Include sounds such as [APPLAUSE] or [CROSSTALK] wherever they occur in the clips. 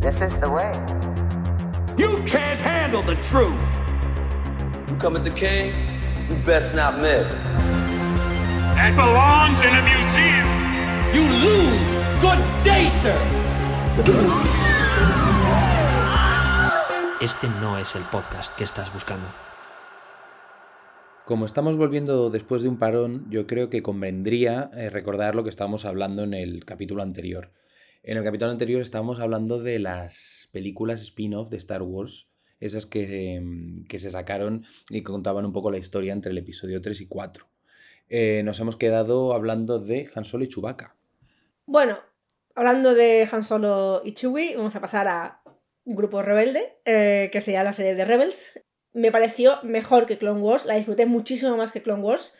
This is the way. You can't handle the truth. You come at the king, you best not miss. That belongs in a museum. You lose. Good day, sir. Este no es el podcast que estás buscando. Como estamos volviendo después de un parón, yo creo que convendría eh, recordar lo que estábamos hablando en el capítulo anterior. En el capítulo anterior estábamos hablando de las películas spin-off de Star Wars, esas que, em, que, se sacaron y que contaban un poco la historia entre el episodio 3 y 4. Eh, nos hemos quedado hablando de Han Solo y Chewbacca. Bueno, hablando de Han Solo y Chewie, vamos a pasar a grupo rebelde, eh, que se llama la serie de Rebels. Me pareció mejor que Clone Wars, la disfruté muchísimo más que Clone Wars.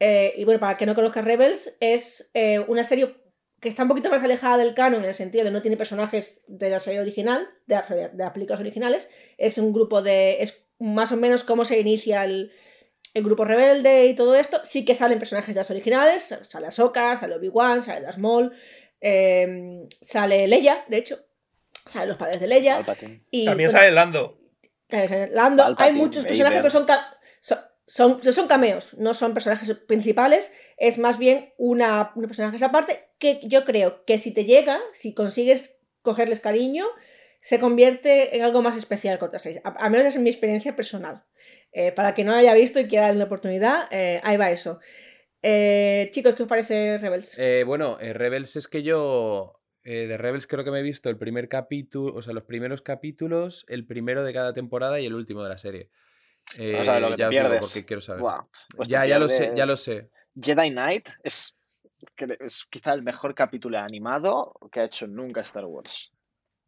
Eh, y bueno, para el que no conozca Rebels, es una serie que está un poquito más alejada del canon en el sentido de no tiene personajes de la serie original, de, de las películas originales. Es un grupo de. Es más o menos cómo se inicia el, el grupo rebelde y todo esto. Sí que salen personajes de las originales. Sale Ahsoka, sale Obi-Wan, sale Darth Maul, eh, sale Leia, de hecho. Salen los padres de Leia. Y, También sale Lando. También sale Lando. Hay muchos personajes, pero son, son, son, cameos, no son personajes principales, es más bien una, una personajes aparte que yo creo que si te llega, si consigues cogerles cariño, se convierte en algo más especial contra seis. A, menos es mi experiencia personal. Eh, para que no haya visto y quiera darle la oportunidad, eh, ahí va eso. Eh, chicos, ¿qué os parece Rebels? bueno, Rebels es que yo de Rebels creo que me he visto el primer capítulo, o sea, los primeros capítulos, el primero de cada temporada y el último de la serie. Eh, no sabes lo que te pierdes. Porque quiero saber. Pues ya, ya lo sé, ya lo sé. Jedi Knight es, es quizá el mejor capítulo animado que ha hecho nunca Star Wars.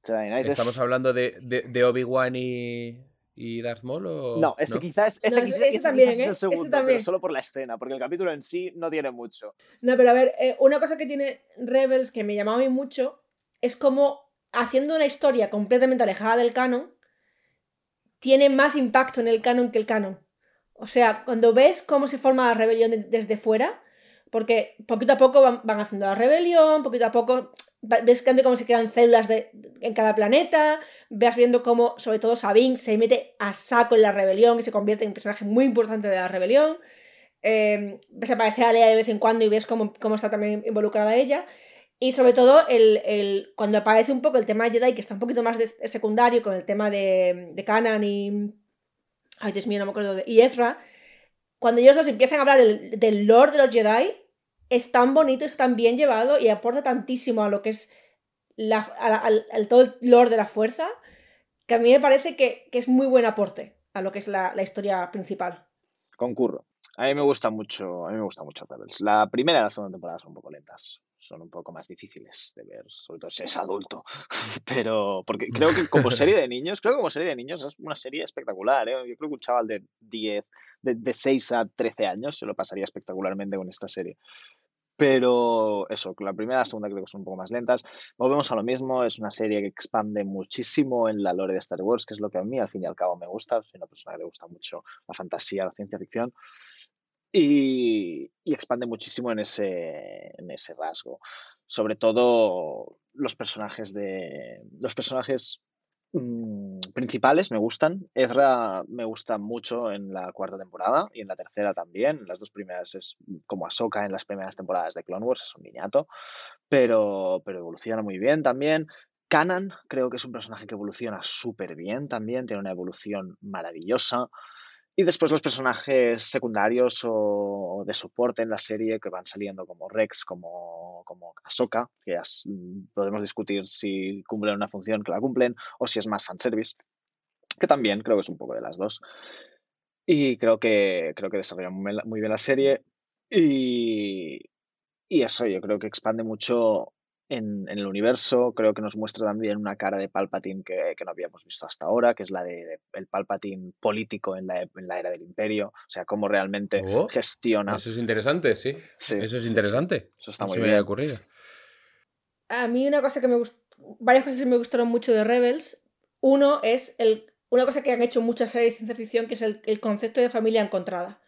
Jedi Knight Estamos hablando de, de, de Obi-Wan y, y Darth Maul o... No, ese quizás es, ese, también, es el ¿eh? segundo, pero solo por la escena, porque el capítulo en sí no tiene mucho. No, pero a ver, eh, una cosa que tiene Rebels que me llamaba a mí mucho es como haciendo una historia completamente alejada del canon, tiene más impacto en el canon que el canon. O sea, cuando ves cómo se forma la rebelión desde fuera, porque poquito a poco van, haciendo la rebelión, poquito a poco ves cómo se crean células de, en cada planeta, ves viendo cómo, sobre todo, Sabine se mete a saco en la rebelión y se convierte en un personaje muy importante de la rebelión. Eh, ves aparecer a Lea de vez en cuando y ves cómo, cómo está también involucrada ella. Y sobre todo, el, cuando aparece un poco el tema de Jedi, que está un poquito más secundario con el tema de, de Kanan y. Ay, Dios mío, no me acuerdo. Y Ezra. Cuando ellos nos empiezan a hablar del, Lord de los Jedi, es tan bonito, es tan bien llevado y aporta tantísimo a lo que es la, al, todo el Lord de la fuerza, que a mí me parece que, es muy buen aporte a lo que es la, la historia principal. Concurro. A mí me gusta mucho, a mí me gusta mucho Rebels. La primera y la segunda temporada son un poco lentas son un poco más difíciles de ver, sobre todo si es adulto. [LAUGHS] Pero, porque creo que como serie de niños, creo que como serie de niños es una serie espectacular. ¿eh? Yo creo que un chaval de 10, de, de 6 a 13 años se lo pasaría espectacularmente con esta serie. Pero eso, la primera y la segunda creo que son un poco más lentas. Volvemos a lo mismo, es una serie que expande muchísimo en la lore de Star Wars, que es lo que a mí al fin y al cabo me gusta. Soy una persona que le gusta mucho la fantasía, la ciencia ficción y, expande muchísimo en ese, en ese rasgo. Sobre todo los personajes de. Los personajes mm, principales me gustan. Ezra me gusta mucho en la cuarta temporada y en la tercera también. Las dos primeras es como Ahsoka en las primeras temporadas de Clone Wars, es un niñato. Pero, pero evoluciona muy bien también. Kanan creo que es un personaje que evoluciona súper bien también, tiene una evolución maravillosa. Y después los personajes secundarios o, de soporte en la serie que van saliendo como Rex, como, como Ahsoka, que mm, podemos discutir si cumplen una función que la cumplen o si es más fanservice, que también creo que es un poco de las dos. Y creo que, creo que desarrolla muy bien la serie y, y eso yo creo que expande mucho en, el universo. Creo que nos muestra también una cara de Palpatine que, no habíamos visto hasta ahora, que es la de, el Palpatine político en la, en la, era del Imperio. O sea, cómo realmente oh, gestiona. Eso es interesante, sí. eso es interesante. Eso está muy bien. ocurrido. A mí una cosa que me gustó, varias cosas que me gustaron mucho de Rebels. Uno es el, una cosa que han hecho muchas series de ciencia ficción, que es el, el concepto de familia encontrada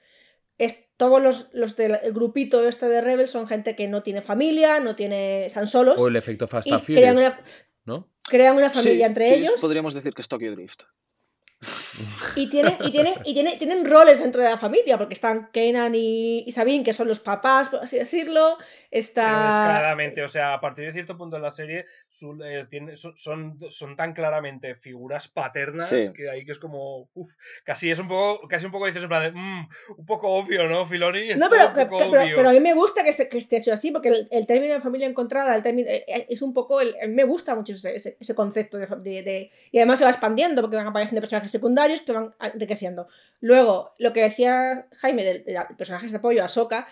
es, todos los, los del grupito este de Rebels son gente que no tiene familia, no tiene. están solos. O el efecto Fast and Furious. ¿No? crean una familia Sí, entre sí, ellos Podríamos decir que es Tokyo Drift. Y tienen, y tienen, y tienen, tienen roles dentro de la familia, porque están Kenan y, y Sabine, que son los papás, por así decirlo. Está. descaradamente, o sea, a partir de cierto punto en la serie su- eh, tiene- son, son, son tan claramente figuras paternas Sí. que ahí que es como uf, casi es un poco casi un poco dices en plan de "Mm, un poco obvio, ¿no, Filoni? Es No, todo pero, un pero, poco pero- obvio". pero a mí me gusta que esté, que esté eso así, porque el, el término de familia encontrada el término, eh, eh, es un poco. El, me gusta mucho ese, ese- ese concepto. De, de- de- y además se va expandiendo, porque van apareciendo personajes secundarios que van enriqueciendo. Luego, lo que decía Jaime del, de la- personajes de apoyo, Ahsoka.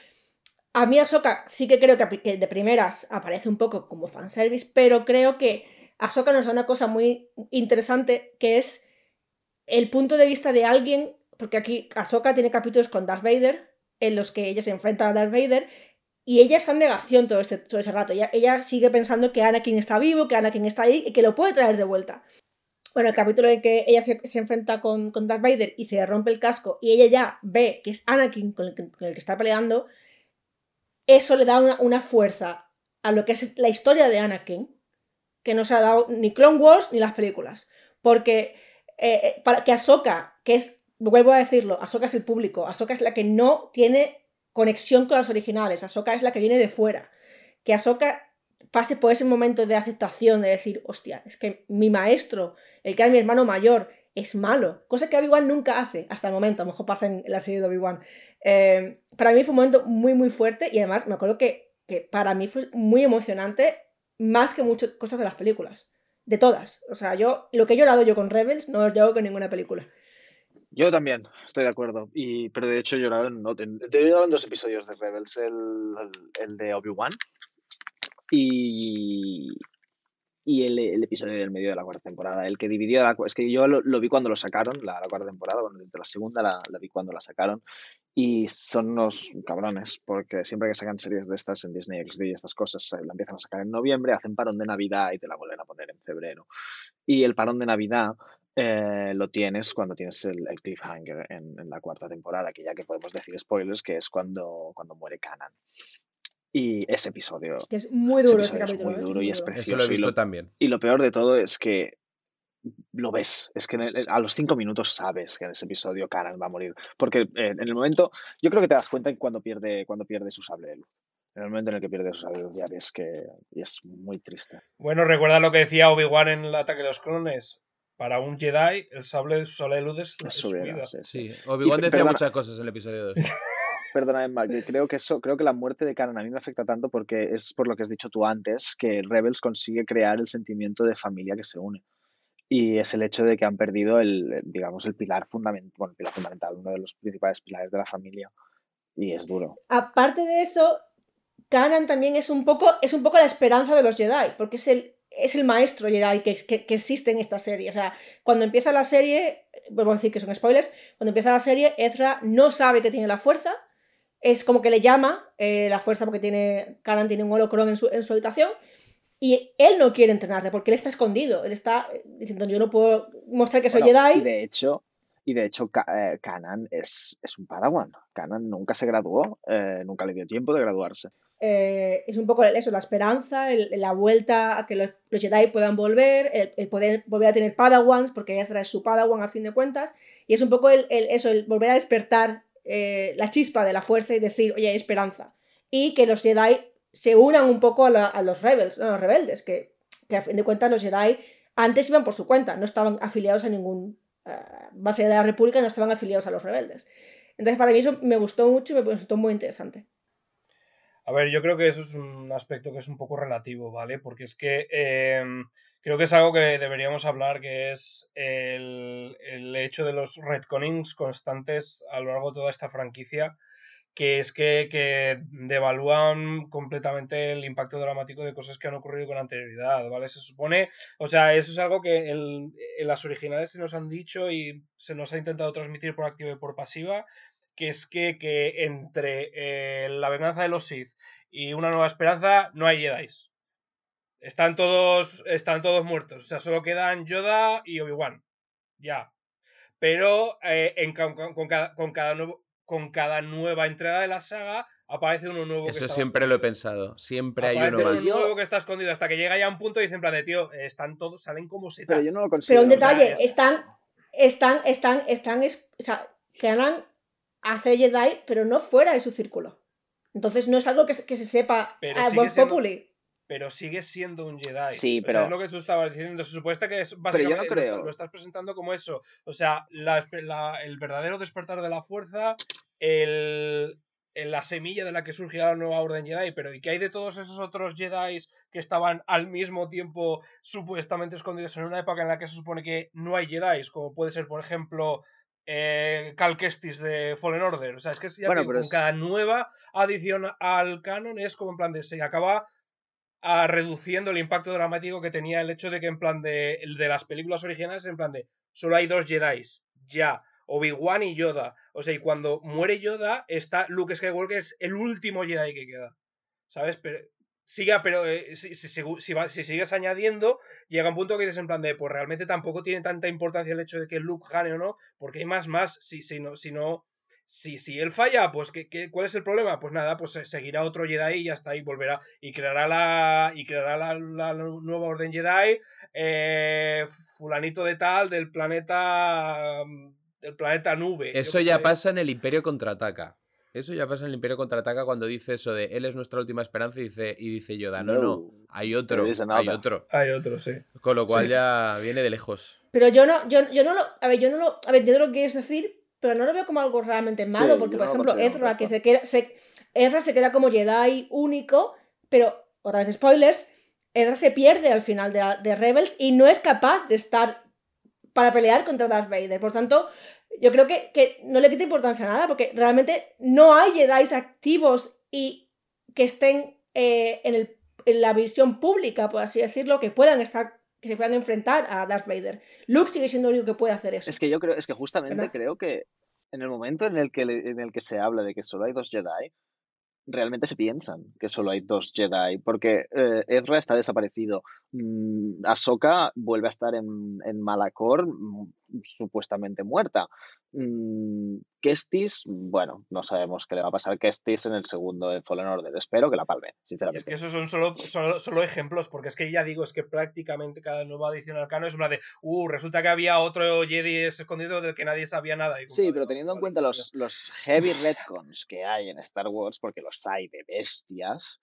A mí Ahsoka sí que creo que, de primeras aparece un poco como fanservice, pero creo que Ahsoka nos da una cosa muy interesante, que es el punto de vista de alguien, porque aquí Ahsoka tiene capítulos con Darth Vader, en los que ella se enfrenta a Darth Vader, y ella está en negación todo, este, todo ese rato. Ella, ella sigue pensando que Anakin está vivo, que Anakin está ahí y que lo puede traer de vuelta. Bueno, el capítulo en que ella se, enfrenta con, Darth Vader y se rompe el casco y ella ya ve que es Anakin con el que, el está peleando, eso le da una, una fuerza a lo que es la historia de Anakin que no se ha dado ni Clone Wars ni las películas. Porque eh, eh, para que Ahsoka, que es, vuelvo a decirlo, Ahsoka es el público, Ahsoka es la que no tiene conexión con las originales, Ahsoka es la que viene de fuera. Que Ahsoka pase por ese momento de aceptación, de decir, hostia, es que mi maestro, el que era mi hermano mayor, es malo. Cosa que Obi-Wan nunca hace hasta el momento, a lo mejor pasa en la serie de Obi-Wan. Eh, para mí fue un momento muy, muy fuerte y además me acuerdo que, que para mí fue muy emocionante, más que muchas cosas de las películas. De todas. O sea, yo, lo que he llorado yo con Rebels no lo he llorado con ninguna película. Yo también, estoy de acuerdo. Y, pero de hecho he llorado en, en- he llorado en dos episodios de Rebels. El, el- el de Obi-Wan y, y el, episodio del medio de la cuarta temporada. El que dividió la... Es que yo lo, vi cuando lo sacaron, la, cuarta temporada, bueno, desde la segunda la, vi cuando la sacaron. Y son unos cabrones, porque siempre que sacan series de estas en Disney XD y estas cosas, la empiezan a sacar en noviembre, hacen parón de Navidad y te la vuelven a poner en febrero. Y el parón de Navidad eh, lo tienes cuando tienes el, cliffhanger en, en la cuarta temporada, que ya que podemos decir spoilers, que es cuando, cuando muere Kanan. Y ese episodio, Que es muy duro ese es ¿eh? duro y es duro. Eso lo he precioso. Y lo, también. y lo peor de todo es que lo ves, es que en el- a los cinco minutos sabes que en ese episodio Kanan va a morir. Porque eh, en el momento, yo creo que te das cuenta en cuando pierde, cuando pierde su sable de luz. En el momento en el que pierde su sable de luz ya ves que y es muy triste. Bueno, recuerda lo que decía Obi-Wan en el ataque de los clones. Para un Jedi, el sable, su sable de luz es, Es su vida, vida. sí, sí. Sí, Obi-Wan decía perdona. muchas cosas en el episodio 2. [LAUGHS] Perdona, Emma, que creo que eso, creo que la muerte de Kanan a mí me afecta tanto porque es por lo que has dicho tú antes, que Rebels consigue crear el sentimiento de familia que se une. Y es el hecho de que han perdido el, digamos, el pilar fundamental, bueno, el pilar fundamental, uno de los principales pilares de la familia. Y es duro. Aparte de eso, Kanan también es un poco, es un poco la esperanza de los Jedi, porque es el, es el maestro Jedi que, que, que existe en esta serie. O sea, cuando empieza la serie, vuelvo a decir que son spoilers, cuando empieza la serie, Ezra no sabe que tiene la fuerza, es como que le llama eh, la fuerza porque tiene, Kanan tiene un holocron en su, en su habitación, y él no quiere entrenarle porque él está escondido, él está diciendo yo no puedo mostrar que soy Bueno, Jedi. Y de hecho, y de hecho eh, Kanan es, es un Padawan. Kanan nunca se graduó, eh, nunca le dio tiempo de graduarse. eh, es un poco eso, la esperanza, el- la vuelta a que los, los Jedi puedan volver, el, el poder volver a tener Padawans, porque Ezra es su Padawan a fin de cuentas, y es un poco el, el- eso, el volver a despertar eh, la chispa de la fuerza y decir, oye, hay esperanza. Y que los Jedi se unan un poco a, la- a los rebels, a los rebeldes, que, a fin de cuentas los Jedi antes iban por su cuenta, no estaban afiliados a ningún eh, base de la República, no estaban afiliados a los rebeldes. Entonces, para mí eso me gustó mucho y me resultó muy interesante. A ver, yo creo que eso es un aspecto que es un poco relativo, ¿vale? Porque es que eh, creo que es algo que deberíamos hablar, que es el, el hecho de los retconings constantes a lo largo de toda esta franquicia, que es que, que devalúan completamente el impacto dramático de cosas que han ocurrido con anterioridad, ¿vale? Se supone, o sea, eso es algo que en, en las originales se nos han dicho y se nos ha intentado transmitir por activa y por pasiva, que es que, que entre eh, la venganza de los Sith y una nueva esperanza no hay Jedi. Están todos, están todos muertos. O sea, solo quedan Yoda y Obi-Wan. Ya. Pero eh, en, con, con cada, con, cada nuevo, con cada nueva entrega de la saga aparece uno nuevo. que Eso estaba siempre lo he escondido. pensado. Siempre hay Aparece uno uno más. nuevo que está escondido hasta que llega ya un punto y dicen en plan de tío, están todos, salen como setas. Pero yo no lo Pero considero. un o sea, detalle, es- están, están, están, están, es- o sea, Kanan hace Jedi, pero no fuera de su círculo. Entonces no es algo que se, que se sepa Pero a Vox Populi. pero sigue siendo un Jedi. Sí, O sea, pero- es lo que tú estabas diciendo. Se supone que es yo no básicamente lo creo. estás- Lo, estás presentando como eso. O sea, la el verdadero despertar de la fuerza, el, el- la semilla de la que surgirá la nueva Orden Jedi. Pero ¿y qué hay de todos esos otros Jedi que estaban al mismo tiempo supuestamente escondidos en una época en la que se supone que no hay Jedi? Como puede ser, por ejemplo. Eh, Cal Kestis de Fallen Order. O sea, es que ya Bueno, digo, es- cada nueva adición al canon es como en plan de se acaba a reduciendo el impacto dramático que tenía el hecho de que en plan de, de las películas originales en plan de solo hay dos Jedi ya Obi-Wan y Yoda o sea y cuando muere Yoda está Luke Skywalker es el último Jedi que queda sabes pero siga pero eh, si, si, va- si sigues añadiendo llega un punto que dices en plan de pues realmente tampoco tiene tanta importancia el hecho de que Luke gane o no porque hay más más si, si no si no si, si él falla, pues ¿qué, qué, cuál es el problema? Pues nada, pues se- seguirá otro Jedi y ya está, y volverá, y creará la, y creará la, la nueva orden Jedi, eh, fulanito de tal, del planeta, mm, del planeta nube. Eso ya sé. pasa en el Imperio Contraataca. Eso ya pasa en el Imperio Contraataca cuando dice eso de él es nuestra última esperanza y dice, y dice Yoda, no, no, No, hay otro, hay another". otro. Hay otro, sí. Con lo cual Sí. ya viene de lejos. Pero yo no, yo, yo no lo. A ver, yo no lo. A ver, entiendo lo que quieres decir, pero no lo veo como algo realmente malo, Sí, porque, por no ejemplo, Ezra, que se queda. Se, Ezra se queda como Jedi único, pero, otra vez spoilers, Ezra se pierde al final de, de Rebels y no es capaz de estar para pelear contra Darth Vader. Por tanto, yo creo que, que no le quita importancia a nada, porque realmente no hay Jedi activos y que estén eh, en, el- en la visión pública, por así decirlo, que puedan estar, que se puedan enfrentar a Darth Vader. Luke sigue siendo el único que puede hacer eso. Es que yo creo, es que justamente ¿Verdad? creo que en el momento en el que, en el que se habla de que solo hay dos Jedi, realmente se piensan que solo hay dos Jedi, porque eh, Ezra está desaparecido. Mm, Ahsoka vuelve a estar en, en Malacor, mm, supuestamente muerta. Mm, Kestis, bueno, no sabemos qué le va a pasar a Kestis en el segundo de Fallen Order. Espero que la palme, Y es sinceramente. que esos son solo, solo, solo ejemplos, porque es que ya digo, es que prácticamente cada nueva edición al canon es una de, uh, resulta que había otro Jedi escondido del que nadie sabía nada. Y Sí, pero teniendo en cuenta los, los heavy retcons que hay en Star Wars, porque los hay de bestias,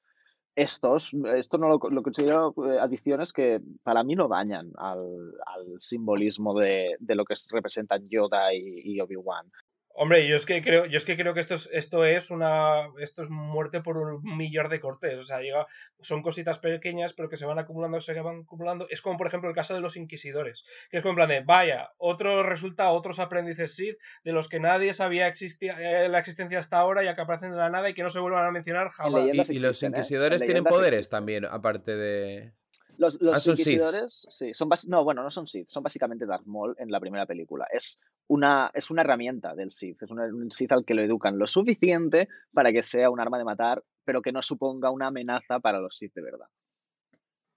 estos, esto no lo, lo considero eh, adiciones que para mí no dañan al, al simbolismo de, de lo que es- representan Yoda y, y Obi-Wan. Hombre, yo es que creo, yo es que creo que esto es, esto es una, esto es muerte por un millar de cortes. O sea, llega, son cositas pequeñas, pero que se van acumulando, se van acumulando. Es como, por ejemplo, el caso de los inquisidores, que es como en plan de, vaya, otro resulta, otros aprendices Sith de los que nadie sabía existía, eh, la existencia hasta ahora, ya que aparecen de la nada y que no se vuelvan a mencionar jamás. Y, los ¿eh? inquisidores En tienen poderes existen. también, aparte de... Los, los Ah, inquisidores, sí, son no, bueno, no son Sith, son básicamente Darth Maul en la primera película. Es una, es una herramienta del Sith, es una- un Sith al que lo educan lo suficiente para que sea un arma de matar, pero que no suponga una amenaza para los Sith de verdad.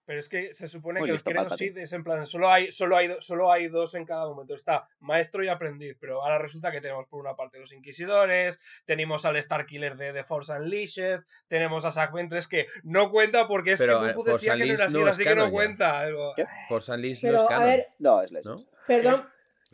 Pero es que se supone Muy que el listo. Sith es en plan, solo hay, solo, hay, solo hay dos en cada momento. Está maestro y aprendiz, pero ahora resulta que tenemos por una parte los inquisidores, tenemos al Starkiller de The Force Unleashed, tenemos a Zack Ventress que no cuenta porque es Pero, que eh, Dooku Force decía que no era así, no así es que no ya. cuenta. ¿Qué? Force Unleashed no Pero, es a canon, ver, No, es. ¿no? Perdón,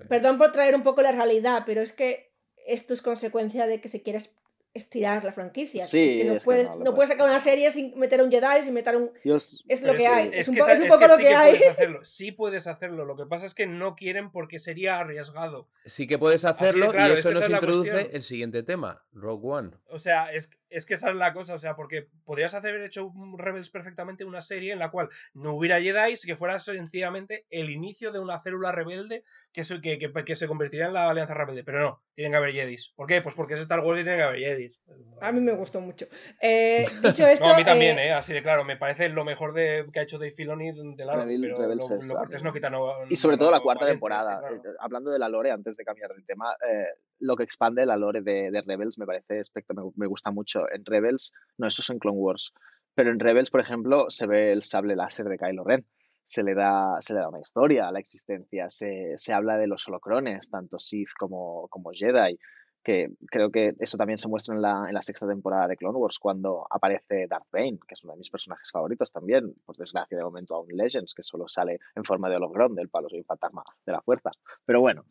perdón por traer un poco la realidad, pero es que esto es consecuencia de que se quiere es- estirar la franquicia. Sí, es que no es que puedes, no no, lo puedes sacar una serie sin meter a un Jedi, sin meter a un... Yo s- Es lo que hay. es un, que poco que lo que, que hay. puedes [LAUGHS] hacerlo. Sí puedes hacerlo. Lo que pasa es que no quieren porque sería arriesgado. Sí que puedes hacerlo claro, y es eso que nos introduce cuestión. el siguiente tema, Rogue One. O sea, es, es que esa es la cosa, o sea, porque podrías haber hecho un Rebels perfectamente una serie en la cual no hubiera Jedi, que fuera sencillamente el inicio de una célula rebelde que se, que, que- que se convertiría en la Alianza Rebelde. Pero no, tienen que haber Jedis. ¿Por qué? Pues porque es Star Wars y tienen que haber Jedis. A mí me gustó mucho. Eh, [LAUGHS] dicho esto... No, a mí también, eh, ¿eh? Así de claro, me parece lo mejor de, que ha hecho Dave Filoni de largo, Rebel- pero Rebels lo, es, lo no quita no, Y sobre todo la no cuarta valiente, temporada. sí, claro. Eh, Hablando de la lore, antes de cambiar de tema, eh, lo que expande la lore de, Rebels me parece espectacular, me, me gusta mucho. En Rebels, no, eso es en Clone Wars, pero en Rebels, por ejemplo, se ve el sable láser de Kylo Ren. Se le da, se le da una historia a la existencia, se, se habla de los holocrones, tanto Sith como, como Jedi. Que creo que eso también se muestra en la, en la sexta temporada de Clone Wars, cuando aparece Darth Bane, que es uno de mis personajes favoritos también, por desgracia de momento aún Legends, que solo sale en forma de hologrón del palo, soy un fantasma de la fuerza. Pero bueno,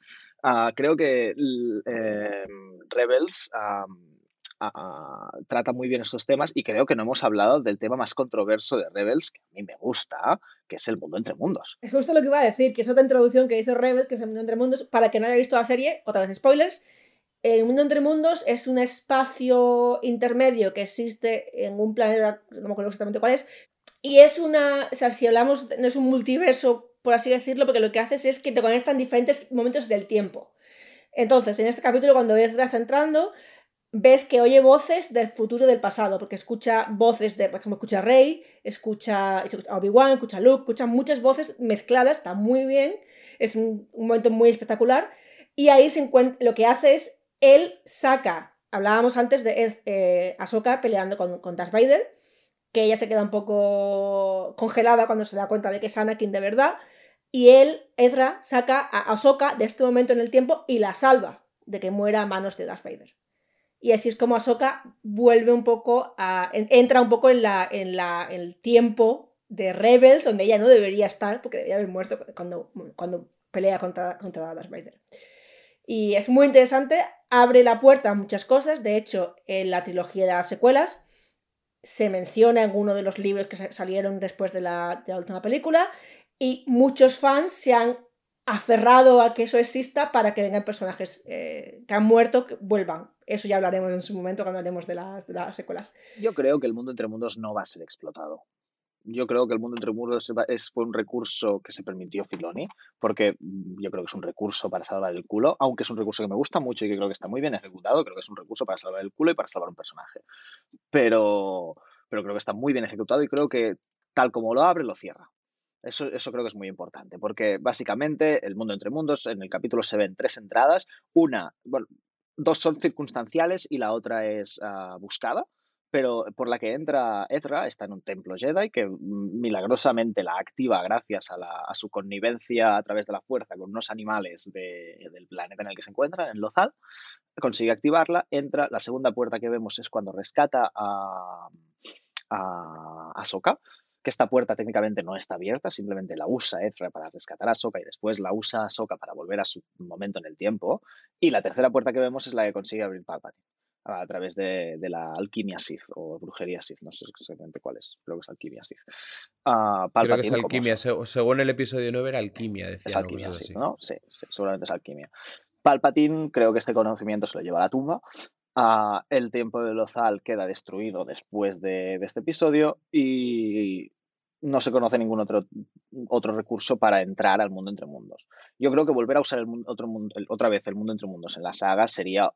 ah, creo que eh, Rebels... trata muy bien estos temas y creo que no hemos hablado del tema más controverso de Rebels, que a mí me gusta, que es el mundo entre mundos. Es justo lo que iba a decir, que es otra introducción que hizo Rebels, que es el mundo entre mundos. Para que no haya visto la serie, otra vez spoilers. El mundo entre mundos es un espacio intermedio que existe en un planeta, no me acuerdo exactamente cuál es, y es una, o sea, si hablamos, no es un multiverso, por así decirlo, porque lo que haces es que te conectan diferentes momentos del tiempo. Entonces, en este capítulo, cuando Ezra está entrando, ves que oye voces del futuro del pasado, porque escucha voces de, por ejemplo, escucha a Rey, escucha, escucha Obi-Wan, escucha Luke, escucha muchas voces mezcladas, está muy bien, es un, un momento muy espectacular, y ahí se encuentra, lo que hace es, él saca, hablábamos antes de Ez- eh, peleando con, con Darth Vader, que ella se queda un poco congelada cuando se da cuenta de que es Anakin de verdad, y él, Ezra, saca a Ahsoka de este momento en el tiempo y la salva de que muera a manos de Darth Vader. Y así es como Ahsoka vuelve un poco entra un poco en, la, en, la, el tiempo de Rebels, donde ella no debería estar, porque debería haber muerto cuando, cuando pelea contra, contra Darth Vader. Y es muy interesante, abre la puerta a muchas cosas. De hecho, en la trilogía de las secuelas se menciona en uno de los libros que sa- salieron después de la, de la última película. Y muchos fans se han aferrado a que eso exista para que vengan personajes eh, que han muerto que vuelvan. Eso ya hablaremos en su momento cuando hablemos de las, de las secuelas. Yo creo que el mundo entre mundos no va a ser explotado. Yo creo que el mundo entre mundos va- es, fue un recurso que se permitió Filoni, porque mm, yo creo que es un recurso para salvar el culo, aunque es un recurso que me gusta mucho y que creo que está muy bien ejecutado, creo que es un recurso para salvar el culo y para salvar un personaje. Pero, pero creo que está muy bien ejecutado y creo que tal como lo abre, lo cierra. Eso, eso creo que es muy importante, porque básicamente el mundo entre mundos, en el capítulo se ven tres entradas, una, bueno, dos son circunstanciales y la otra es ah, buscada, pero por la que entra Ezra está en un templo Jedi que mm, milagrosamente la activa gracias a, a su connivencia a través de la fuerza con unos animales de- del planeta en el que se encuentra, en Lothal, consigue activarla, entra, la segunda puerta que vemos es cuando rescata a, a Ahsoka, que esta puerta técnicamente no está abierta, simplemente la usa Ezra para rescatar a Ahsoka y después la usa Ahsoka para volver a su momento en el tiempo. Y la tercera puerta que vemos es la que consigue abrir Palpatine a través de, de la alquimia Sith o brujería Sith, no sé exactamente cuál es, creo que es alquimia Sith. Ah, Creo que es como- alquimia. se- Según el episodio 9 era alquimia, es decía. alquimia Sith, ¿no? Sí, sí, seguramente es alquimia. Palpatine, creo que este conocimiento se lo lleva a la tumba. Ah, el tiempo de Lothal queda destruido después de, de este episodio y no se conoce ningún otro, otro recurso para entrar al mundo entre mundos. Yo creo que volver a usar el otro mundo, el- otra vez el mundo entre mundos en la saga sería,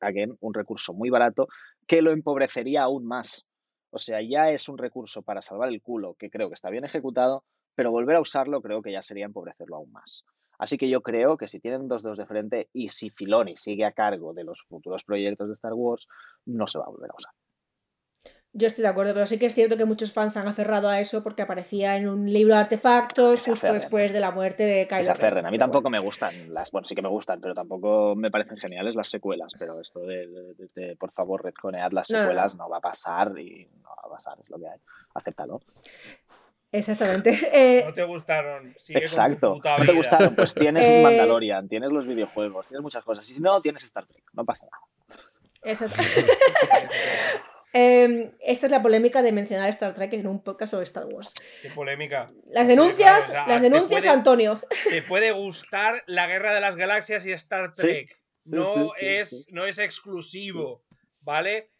again, un recurso muy barato que lo empobrecería aún más. O sea, ya es un recurso para salvar el culo que creo que está bien ejecutado, pero volver a usarlo creo que ya sería empobrecerlo aún más. Así que yo creo que si tienen dos dedos de frente y si Filoni sigue a cargo de los futuros proyectos de Star Wars, no se va a volver a usar. Yo estoy de acuerdo, pero sí que es cierto que muchos fans han aferrado a eso porque aparecía en un libro de artefactos justo aferren. después de la muerte de Kylo se Ren. aferren. A mí tampoco me gustan las, bueno, sí que me gustan, pero tampoco me parecen geniales las secuelas. Pero esto de, de- de- de, por favor, redconead las No, no, no. secuelas no va a pasar y no va a pasar, es lo que hay. Acéptalo. Exactamente. [LAUGHS] Eh, No te gustaron. Sigue con tu Exacto. ¿No te gustaron? Pues tienes [LAUGHS] Eh, Mandalorian, tienes los videojuegos, tienes muchas cosas. Si no, tienes Star Trek. No pasa nada. exacto. [LAUGHS] Eh, esta es la polémica de mencionar Star Trek en un podcast sobre Star Wars. Qué polémica. Las Sí, denuncias, claro, o sea, las te denuncias, puede- Antonio. Te puede gustar la Guerra de las Galaxias y Star Trek. sí, no, sí, sí, es, sí. no es exclusivo, ¿vale?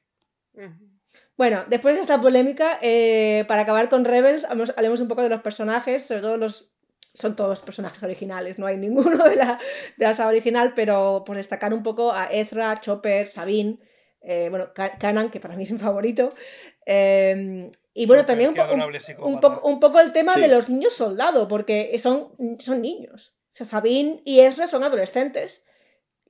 Bueno, después de esta polémica, eh, para acabar con Rebels, hablemos, hablemos un poco de los personajes, sobre todo los... Son todos personajes originales, no hay ninguno de la, de la saga original, pero por destacar un poco a Ezra, Chopper, Sabine, eh, bueno, Kanan, que para mí es mi favorito. eh, y bueno, también un, po- poco, un poco el tema Sí. de los niños soldado, porque son, son niños. O sea, Sabine y Ezra son adolescentes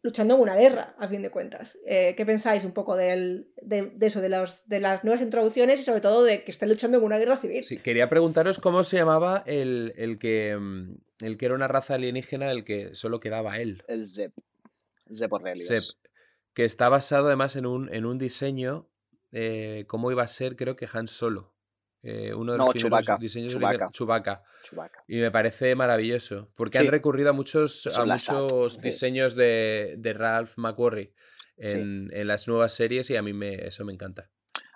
luchando en una guerra, a fin de cuentas. Eh, ¿Qué pensáis un poco del- de, de eso, de, los, de las nuevas introducciones y sobre todo de que estén luchando en una guerra civil? Sí, quería preguntaros cómo se llamaba el, el que mm, el que era una raza alienígena del que solo quedaba él. El Zep. Zep Aurelius. Sep. Que está basado además en un, en un diseño, eh, cómo iba a ser, creo que Han Solo. Eh, uno de los No, primeros Chewbacca, diseños Chewbacca. de Chewbacca. Chewbacca. Y me parece maravilloso, porque Sí. han recurrido a muchos, a muchos sí. diseños de, de Ralph McQuarrie Sí. en, en las nuevas series y a mí me, eso me encanta.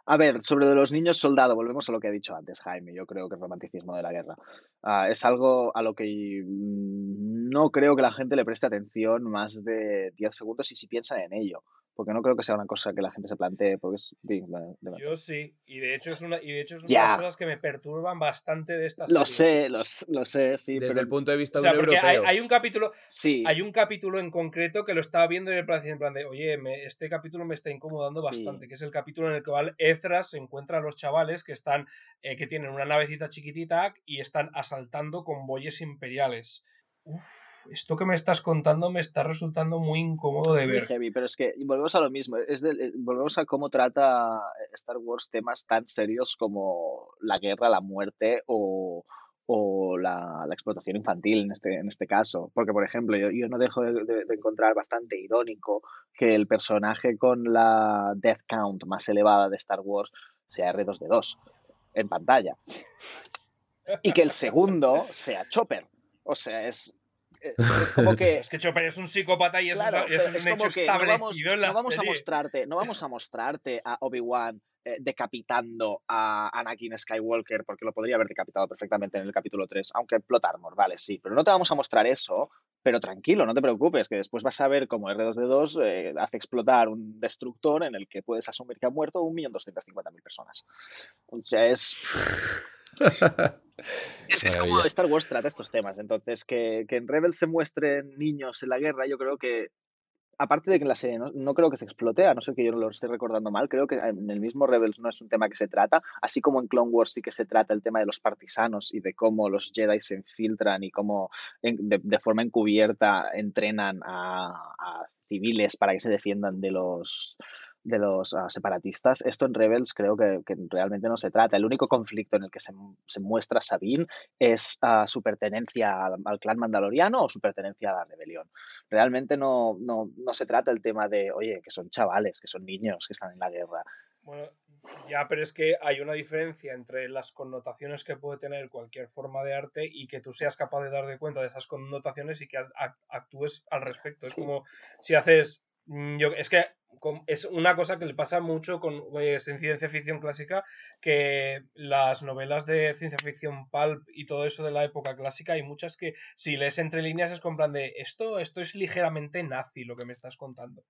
A ver, sobre de los niños soldado, volvemos a lo que ha dicho antes Jaime, yo creo que el romanticismo de la guerra. Ah, es algo a lo que mm, no creo que la gente le preste atención más de 10 segundos y si piensan en ello, porque no creo que sea una cosa que la gente se plantee, porque es... de- de- Yo sí, y de hecho es una, y de hecho es una de las cosas que me perturban bastante de esta Lo serie. sé, lo, lo sé, sí, Desde pero el punto de vista O de un porque hay, europeo. hay un capítulo, sí, hay un capítulo en concreto que lo estaba viendo en el plan, en plan de, oye, me- este capítulo me está incomodando Sí. bastante, que es el capítulo en el que Val- Ezra se encuentra a los chavales que están, eh, que tienen una navecita chiquitita y están asaltando convoyes imperiales. Uf, esto que me estás contando me está resultando muy incómodo de ver. heavy, pero es que volvemos a lo mismo, es eh, volvemos a cómo trata Star Wars temas tan serios como la guerra, la muerte o, o la, la explotación infantil en este, en este caso. Porque, por ejemplo, yo, yo no dejo de, de- de encontrar bastante irónico que el personaje con la death count más elevada de Star Wars sea R2D2 en pantalla. Y que el segundo [LAUGHS] sea Chopper. O sea, es, es como que... Es que Chopper es un psicópata y Claro, es, eso pero es un hecho no vamos, establecido en la no vamos a mostrarte, no vamos a mostrarte a Obi-Wan eh, decapitando a Anakin Skywalker, porque lo podría haber decapitado perfectamente en el capítulo 3, aunque plot armor, vale, sí, pero no te vamos a mostrar eso, pero tranquilo, no te preocupes, que después vas a ver cómo R2D2 eh, hace explotar un destructor en el que puedes asumir que ha muerto 1.250.000 personas. O sea, es... Es, es como. Star Wars trata estos temas. Entonces, que, que en Rebels se muestren niños en la guerra, yo creo que, aparte de que en la serie no, no creo que se explote, a no ser que yo no lo esté recordando mal, creo que en el mismo Rebels no es un tema que se trata, así como en Clone Wars sí que se trata el tema de los partisanos y de cómo los Jedi se infiltran y cómo en- de, de forma encubierta entrenan a, a civiles para que se defiendan de los de los ah, separatistas. Esto en Rebels creo que, que realmente no se trata. El único conflicto en el que se, se muestra Sabine es ah, su pertenencia al, al clan mandaloriano o su pertenencia a la rebelión. Realmente no, no, no se trata el tema de, oye, que son chavales, que son niños que están en la guerra. Bueno, ya, pero es que hay una diferencia entre las connotaciones que puede tener cualquier forma de arte y que tú seas capaz de dar de cuenta de esas connotaciones y que ac- ac- actúes al respecto. Es como si haces. mm, Yo, es que es una cosa que le pasa mucho con pues, en ciencia ficción clásica, que las novelas de ciencia ficción pulp y todo eso de la época clásica, hay muchas que si lees entre líneas es con plan de esto, esto es ligeramente nazi lo que me estás contando.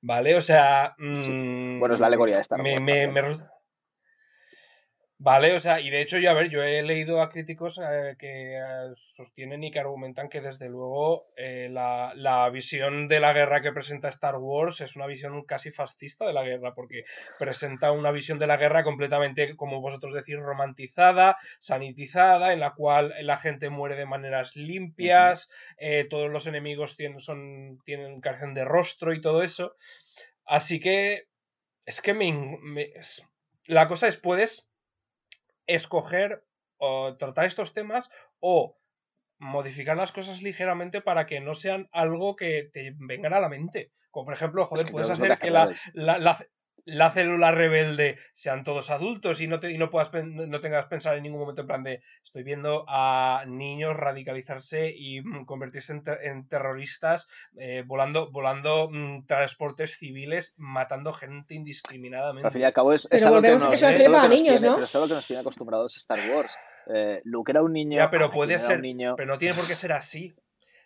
¿Vale? O sea. Sí. mm, Bueno, es la alegoría de Star me, Vale, o sea, y de hecho, yo a ver, yo he leído a críticos eh, que eh, sostienen y que argumentan que desde luego eh, la, la visión de la guerra que presenta Star Wars es una visión casi fascista de la guerra, porque presenta una visión de la guerra completamente, como vosotros decís, romantizada, sanitizada, en la cual la gente muere de maneras limpias, eh, todos los enemigos tienen, son, tienen carecen de rostro y todo eso. Así que es que me, la cosa es, puedes escoger o tratar estos temas o modificar las cosas ligeramente para que no sean algo que te vengan a la mente. Como por ejemplo, joder, que puedes hacer que la, la- la célula rebelde sean todos adultos y no, te, y no puedas no tengas que pensar en ningún momento en plan de estoy viendo a niños radicalizarse y mm, convertirse en, ter- en terroristas eh, volando, volando mm, transportes civiles, matando gente indiscriminadamente. Al fin y al cabo es, es algo que nos, es algo que nos niños, tiene, ¿no? pero es algo que nos tiene acostumbrados Star Wars. Eh, Luke era un niño, Ya, pero puede ser. un niño. Pero no tiene por qué ser así.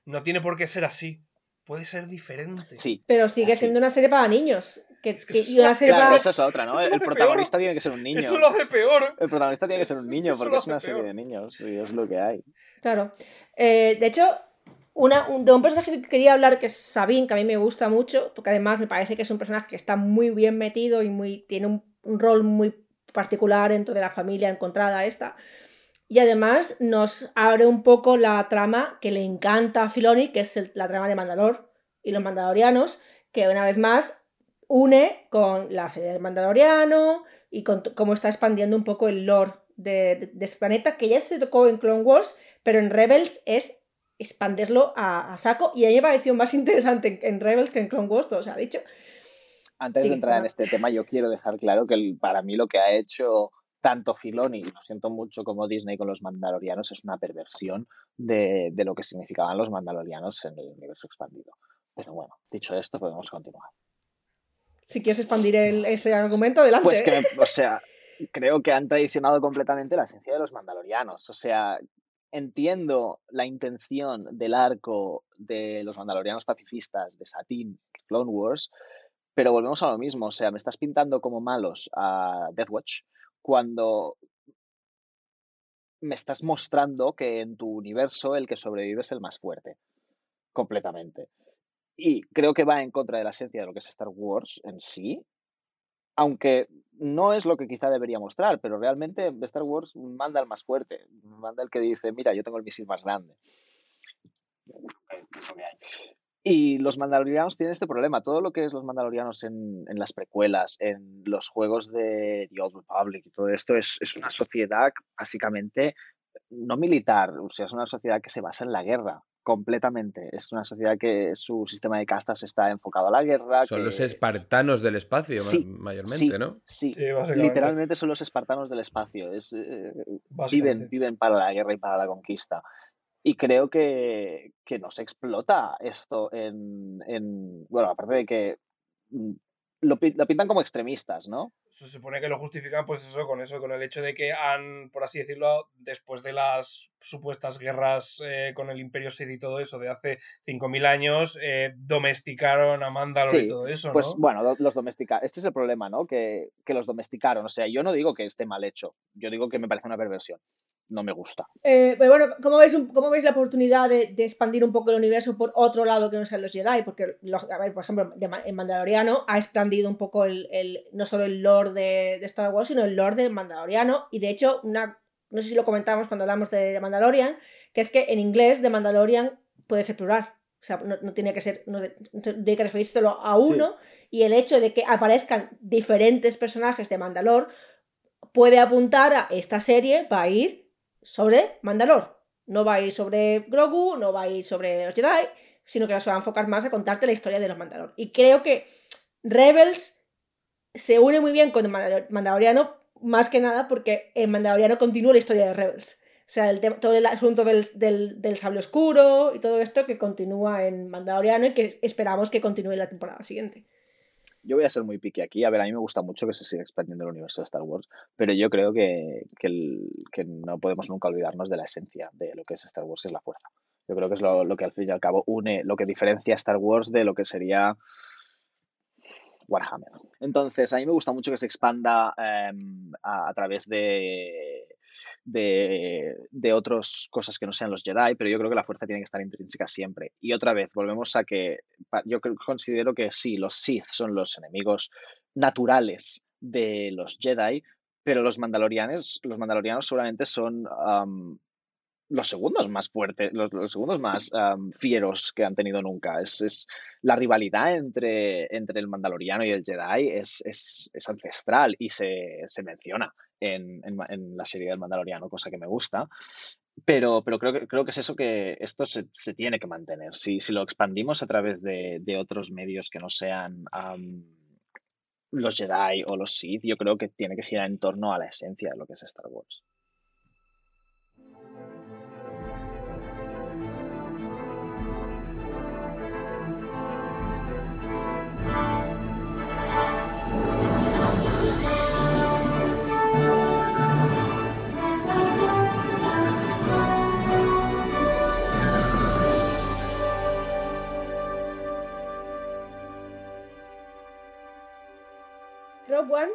No tiene por qué ser así. Puede ser diferente. Sí, Pero sigue Así. siendo una serie para niños. Que, Es que que- eso es y una serie claro, para... esa es otra, ¿no? El hace protagonista peor. tiene que ser un niño. Eso lo hace peor. El protagonista tiene que ser un niño eso porque es una hace serie peor. de niños y es lo que hay. Claro. Eh, de hecho, una, un, de un personaje que quería hablar que es Sabine, que a mí me gusta mucho, porque además me parece que es un personaje que está muy bien metido y muy, tiene un, un rol muy particular dentro de la familia encontrada esta. Y además nos abre un poco la trama que le encanta a Filoni, que es el- la trama de Mandalor y los mandalorianos, que una vez más une con la serie del Mandaloriano y con cómo está expandiendo un poco el lore de, de- de este planeta, que ya se tocó en Clone Wars, pero en Rebels es expandirlo a, a saco y a mí me pareció más interesante en, en Rebels que en Clone Wars, todo se ha dicho. Antes Sí, de entrar en este tema, yo quiero dejar claro que el- para mí lo que ha hecho tanto Filoni, lo siento mucho, como Disney con los Mandalorianos, es una perversión de, de lo que significaban los Mandalorianos en el universo expandido. Pero bueno, dicho esto, podemos continuar. Si quieres expandir el- ese argumento, adelante. Pues que, o sea, creo que han traicionado completamente la esencia de los Mandalorianos. O sea, entiendo la intención del arco de los Mandalorianos pacifistas de Satin, Clone Wars, pero volvemos a lo mismo. O sea, me estás pintando como malos a Death Watch cuando me estás mostrando que en tu universo el que sobrevive es el más fuerte. Completamente. Y creo que va en contra de la esencia de lo que es Star Wars en sí, aunque no es lo que quizá debería mostrar, pero realmente Star Wars manda al más fuerte, manda el que dice, mira, yo tengo el misil más grande. Y los mandalorianos tienen este problema. Todo lo que es los mandalorianos en, en las precuelas, en los juegos de The Old Republic y todo esto, es, es una sociedad básicamente no militar, o sea, es una sociedad que se basa en la guerra completamente. Es una sociedad que su sistema de castas está enfocado a la guerra. Son que- los espartanos del espacio, Sí, mayormente, sí, ¿no? Sí, literalmente son los espartanos del espacio. Es, eh, viven, viven para la guerra y para la conquista. Y creo que, que no se explota esto en, en- Bueno, aparte de que mm, lo, lo pintan como extremistas, ¿no? Se supone que lo justifican, pues eso, con eso, con el hecho de que han, por así decirlo, después de las supuestas guerras eh, con el Imperio Sith y todo eso de hace 5.000 años, eh, domesticaron a Mandalor y todo eso, Pues ¿no? bueno, lo- los domesticaron. Este es el problema, ¿no? Que, que los domesticaron. O sea, yo no digo que esté mal hecho. Yo digo que me parece una perversión. No me gusta. Eh, pero bueno, ¿cómo veis, un- cómo veis la oportunidad de, de expandir un poco el universo por otro lado que no sean los Jedi? Porque, los- a ver, por ejemplo, en Mandaloriano ha expandido un poco el, el- no solo el lore de, de Star Wars, sino el lore de Mandaloriano. Y de hecho, una, no sé si lo comentamos cuando hablamos de Mandalorian, que es que en inglés de Mandalorian puede ser plural. O sea, no, no tiene que ser, no, tiene que referirse solo a uno. Y el hecho de que aparezcan diferentes personajes de Mandalor puede apuntar a esta serie va a ir sobre Mandalor. No va a ir sobre Grogu, no va a ir sobre los Jedi, sino que se va a enfocar más a contarte la historia de los Mandalor. Y creo que Rebels se une muy bien con Mandaloriano, más que nada porque en Mandaloriano continúa la historia de Rebels. O sea, el todo el asunto del, del, del sable oscuro y todo esto que continúa en Mandaloriano y que esperamos que continúe la temporada siguiente. Yo voy a ser muy picky aquí. A ver, a mí me gusta mucho que se siga expandiendo el universo de Star Wars, pero yo creo que, que no podemos nunca olvidarnos de la esencia de lo que es Star Wars, que es la fuerza. Yo creo que es lo, lo que al fin y al cabo une, lo que diferencia a Star Wars de lo que sería Warhammer. Entonces, a mí me gusta mucho que se expanda em, a, través de, de, de otras cosas que no sean los Jedi, pero yo creo que la fuerza tiene que estar intrínseca siempre. Y otra vez, volvemos a que yo considero que sí, los Sith son los enemigos naturales de los Jedi, pero los mandalorianos, los mandalorianos seguramente son los segundos más fuertes, los, los segundos más am, fieros que han tenido nunca. Es, es- la rivalidad entre, entre el mandaloriano y el Jedi es, es- es ancestral y se, se menciona en, en en la serie del mandaloriano, cosa que me gusta. Pero, pero creo, que, creo que es eso que esto se, se tiene que mantener. Si, si lo expandimos a través de, de otros medios que no sean am, los Jedi o los Sith, yo creo que tiene que girar en torno a la esencia de lo que es Star Wars. One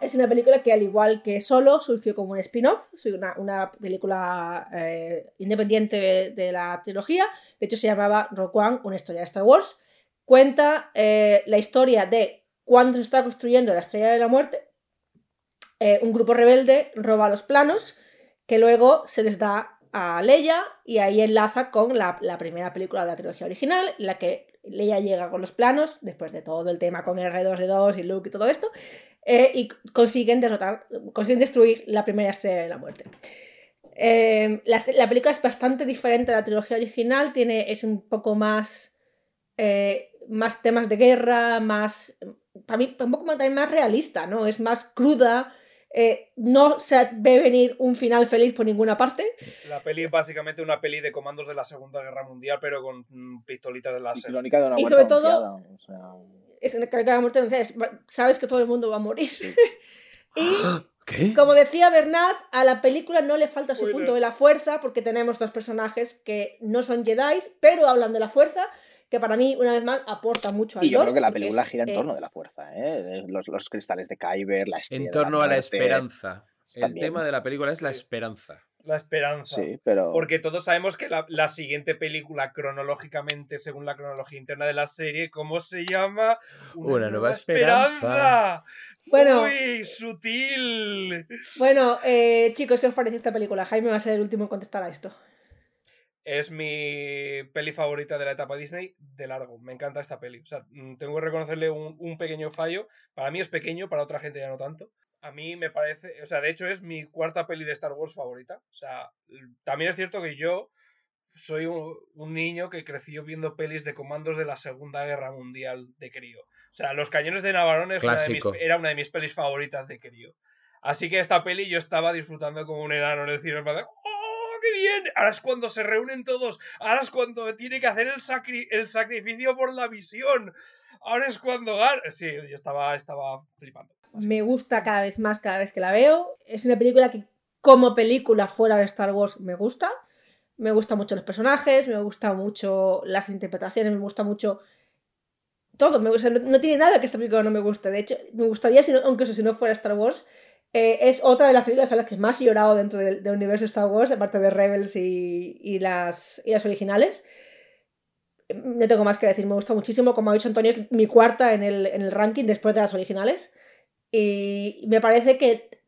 es una película que, al igual que Solo, surgió como un spin-off, una, una película eh, independiente de, la trilogía. De hecho, se llamaba Rogue One, una historia de Star Wars. Cuenta eh, la historia de cuando se está construyendo la estrella de la muerte. eh, un grupo rebelde roba los planos que luego se les da a Leia y ahí enlaza con la, la primera película de la trilogía original, en la que Leia llega con los planos, después de todo el tema con R2D2 y Luke y todo esto, eh, y consiguen derrotar, consiguen destruir la primera estrella de la muerte. Eh, la, la película es bastante diferente a la trilogía original, tiene, es un poco más, eh, más temas de guerra, más para mí, un poco también más realista, ¿no? Es más cruda, eh, no se ve venir un final feliz por ninguna parte. La peli es básicamente una peli de comandos de la Segunda Guerra Mundial, pero con mm, pistolitas de Y láser. crónica de una Y sobre todo- anunciada, o sea, Es una de muerte, entonces sabes que todo el mundo va a morir. [LAUGHS] y [GASPS] ¿Qué? como decía Bernard, a la película no le falta su punto de la fuerza, porque tenemos dos personajes que no son Jedi, pero hablan de la fuerza, que para mí, una vez más, aporta mucho al Y yo creo que la película es, gira en eh, torno de la fuerza, ¿eh? Los, los cristales de Kyber, la estrella En torno a la esperanza. El también. tema de la película es la Sí. esperanza. La esperanza. Sí, pero. Porque todos sabemos que la, la siguiente película, cronológicamente, según la cronología interna de la serie, ¿cómo se llama? Una nueva esperanza. Bueno. ¡Uy, sutil! Bueno, eh, chicos, ¿qué os parece esta película? Jaime va a ser el último en contestar a esto. Es mi peli favorita de la etapa Disney de largo. Me encanta esta peli. O sea, mm, tengo que reconocerle un, un pequeño fallo. Para mí es pequeño, para otra gente ya no tanto. A mí me parece, o sea, de hecho es mi cuarta peli de Star Wars favorita. O sea, también es cierto que yo soy un, un niño que creció viendo pelis de comandos de la Segunda Guerra Mundial de crío. O sea, Los Cañones de Navarone es una de mis- Clásico. era una de mis pelis favoritas de crío. Así que esta peli yo estaba disfrutando como un enano en el cine. ¡Oh, qué bien! Ahora es cuando se reúnen todos. Ahora es cuando tiene que hacer el, sacri- el sacrificio por la visión. Ahora es cuando gana. Sí, yo estaba, estaba flipando. Me gusta cada vez más cada vez que la veo. Es una película que como película fuera de Star Wars me gusta. Me gustan mucho los personajes, me gustan mucho las interpretaciones, me gusta mucho todo. Me gusta, no, tiene nada que esta película no me guste. De hecho, me gustaría, si no- aunque eso si no fuera Star Wars, eh, es otra de las películas las que más he llorado dentro del, del universo Star Wars, aparte de Rebels y, y las, y las originales. No tengo más que decir, me gusta muchísimo. Como ha dicho Antonio, es mi cuarta en el, en el ranking después de las originales. Y me parece que,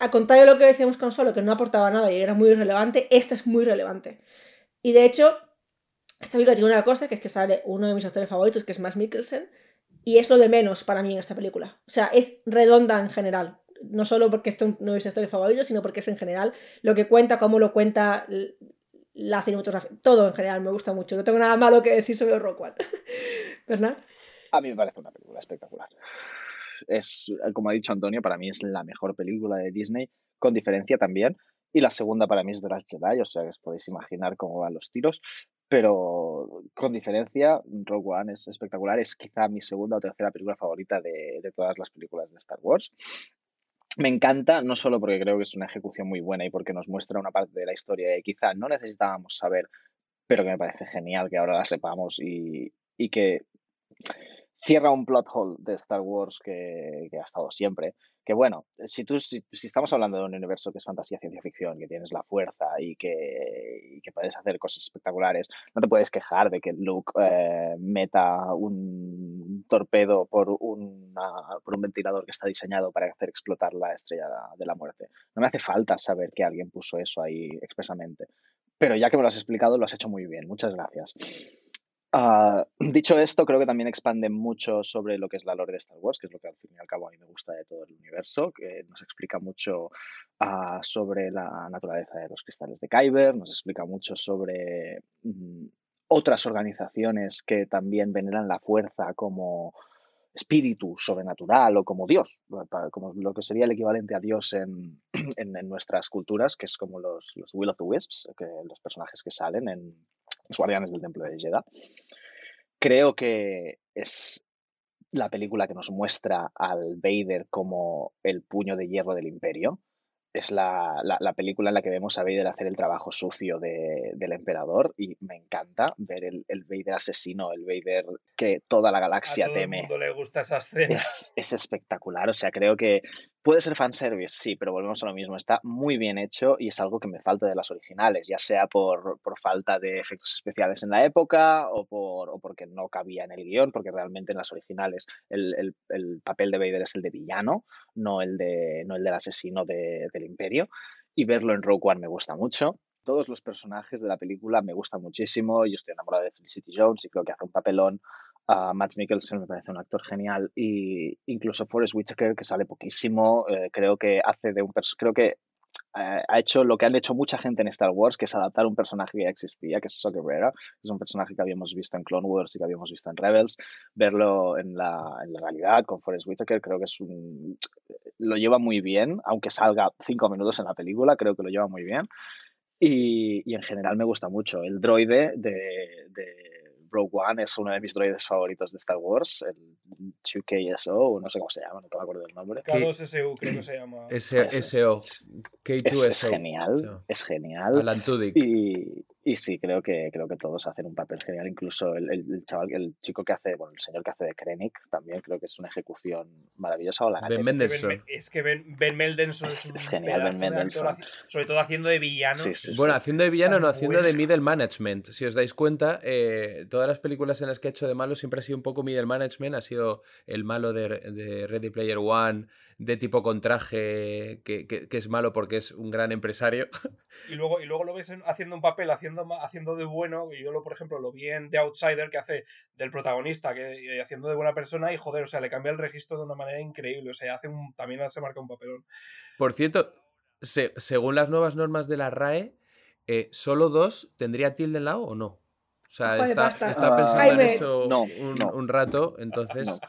al contrario de lo que decíamos con Solo, que no aportaba nada y era muy irrelevante, esta es muy relevante. Y de hecho, esta película tiene una cosa, que es que sale uno de mis actores favoritos, que es Max Mikkelsen, y es lo de menos para mí en esta película. O sea, es redonda en general. No solo porque es uno de mis actores favoritos, sino porque es en general lo que cuenta, cómo lo cuenta la cinematografía. Todo en general me gusta mucho. No tengo nada malo que decir sobre Rock One. [LAUGHS] ¿Verdad? A mí me parece una película espectacular. Es, como ha dicho Antonio, para mí es la mejor película de Disney, con diferencia también. Y la segunda para mí es The Last Jedi, o sea que os podéis imaginar cómo van los tiros. Pero con diferencia, Rogue One es espectacular. Es quizá mi segunda o tercera película favorita de, de todas las películas de Star Wars. Me encanta, no solo porque creo que es una ejecución muy buena y porque nos muestra una parte de la historia que quizá no necesitábamos saber, pero que me parece genial que ahora la sepamos y, y que cierra un plot hole de Star Wars que, ha estado siempre. Que bueno, si, tú, si, estamos hablando de un universo que es fantasía, ciencia ficción, que tienes la fuerza y que, que puedes hacer cosas espectaculares, no te puedes quejar de que Luke eh, meta un torpedo por, una, por un ventilador que está diseñado para hacer explotar la estrella de la muerte. No me hace falta saber que alguien puso eso ahí expresamente. Pero ya que me lo has explicado, lo has hecho muy bien. Muchas gracias. Uh, dicho esto, creo que también expande mucho sobre lo que es la lore de Star Wars, que es lo que al fin y al cabo a mí me gusta de todo el universo, que nos explica mucho uh, sobre la naturaleza de los cristales de Kyber, nos explica mucho sobre mm, otras organizaciones que también veneran la fuerza como espíritu sobrenatural o como Dios, como lo que sería el equivalente a Dios en, [CLEARS THROAT] en, en nuestras culturas, que es como los, los Will of the Wisps, que los personajes que salen en los guardianes del templo de Jeddah. Creo que es la película que nos muestra al Vader como el puño de hierro del imperio. Es la, la, la película en la que vemos a Vader hacer el trabajo sucio de, del emperador y me encanta ver el, el, Vader asesino, el Vader que toda la galaxia a todo teme. El mundo le gusta esa escena. Es, es espectacular, o sea, creo que puede ser fanservice, sí, pero volvemos a lo mismo. Está muy bien hecho y es algo que me falta de las originales, ya sea por, por falta de efectos especiales en la época o, por, o porque no cabía en el guion, porque realmente en las originales el, el, el papel de Vader es el de villano, no el, de, no el del asesino de, del imperio. Y verlo en Rogue One me gusta mucho. Todos los personajes de la película me gustan muchísimo. Yo estoy enamorado de Felicity Jones y creo que hace un papelón. Uh, Matt Mikkelsen me parece un actor genial y incluso Forrest Whitaker que sale poquísimo. Eh, creo que hace de un creo que ha ha hecho lo que han hecho mucha gente en Star Wars, que es adaptar un personaje que ya existía, que es Saw Gerrera, es un personaje que habíamos visto en Clone Wars y que habíamos visto en Rebels, verlo en la, en la realidad con Forrest Whitaker, creo que es lo lleva muy bien, aunque salga cinco minutos en la película, creo que lo lleva muy bien. Y, y en general me gusta mucho. El droide de, de Rogue One es uno de mis droides favoritos de Star Wars, el 2KSO, no sé cómo se llama, no me acuerdo del nombre. K2SU creo que se llama. S- Ese. SO. Es, K2SO. es genial, So, es genial. Alan Tudyk. Y, y sí, creo que, creo que todos hacen un papel genial, incluso el, el, el chaval, el chico que hace, bueno, el señor que hace de Krennic también creo que es una ejecución maravillosa. O la Ben Gate. Es que Ben, Mendelsohn. es que Ben, Ben Mendelsohn es, Es- genial, Ben haci- sobre todo haciendo de villano. Sí, sí, Bueno, haciendo de villano, no, haciendo de middle management. Si os dais cuenta, eh, todas las películas en las que ha hecho de malo siempre ha sido un poco middle management. Ha sido el malo de, de Ready Player One, de tipo con traje, que, que- que es malo porque es un gran empresario. Y luego, y luego lo ves en- haciendo un papel, haciendo, haciendo de bueno. Y yo, lo, por ejemplo, lo vi en The Outsider, que hace del protagonista, que haciendo de buena persona. Y joder, o sea, le cambia el registro de una manera increíble. O sea, hace un, también se marca un papelón. Por cierto, se- según las nuevas normas de la RAE, eh, ¿solo dos tendría tilde en la O o no? O sea, está, está pensando en eso No, un, no. un rato, entonces, No.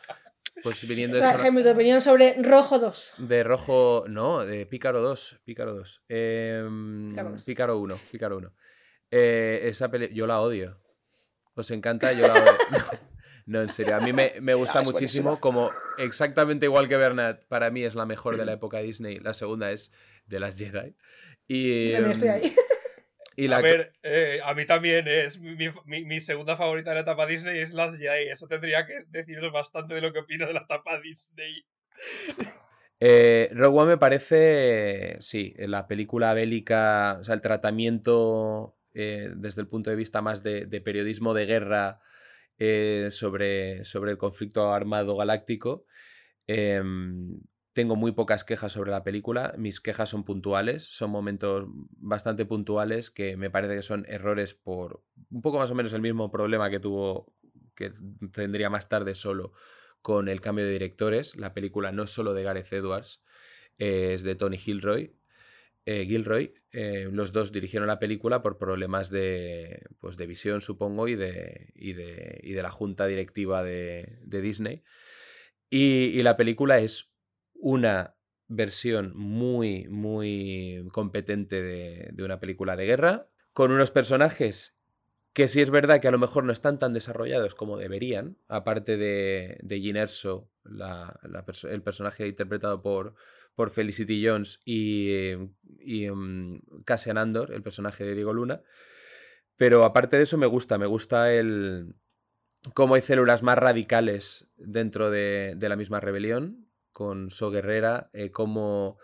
pues viniendo de eso- Jaime, tu opinión sobre Rojo 2. De rojo, no, de Pícaro 2. Pícaro 2. em, Pícaro dos. Pícaro 1. Pícaro 1. Eh, esa peli yo la odio. ¿Os encanta? Yo la odio. [LAUGHS] No, en serio. A mí me, me gusta Ah, es muchísimo. Como exactamente igual que Bernat, para mí es la mejor de la época Disney. La segunda es de las Jedi. Y, Yo también estoy em, ahí. Y la a ver, eh, a mí también es mi, mi- mi segunda favorita de la etapa Disney es Las Jedi. Eso tendría que deciros bastante de lo que opino de la etapa Disney. Eh, Rogue One me parece, sí, la película bélica, o sea, el tratamiento eh, desde el punto de vista más de, de periodismo de guerra sobre, sobre el conflicto armado galáctico. Tengo muy pocas quejas sobre la película, mis quejas son puntuales, son momentos bastante puntuales que me parece que son errores por un poco más o menos el mismo problema que tuvo, que tendría más tarde solo con el cambio de directores. La película no es solo de Gareth Edwards, eh, es de Tony Gilroy. eh, Gilroy. Eh, los dos dirigieron la película por problemas de, pues, de visión, supongo, y de, y de, y de la junta directiva de, Disney. Y la película es una versión muy, muy competente de, de una película de guerra, con unos personajes que sí es verdad que a lo mejor no están tan desarrollados como deberían, aparte de, de Jyn Erso, el personaje interpretado por, por Felicity Jones y, eh, y mm, Cassian Andor, el personaje de Diego Luna. Pero aparte de eso me gusta, me gusta el cómo hay células más radicales dentro de, de la misma rebelión, con So Guerrera, eh, cómo,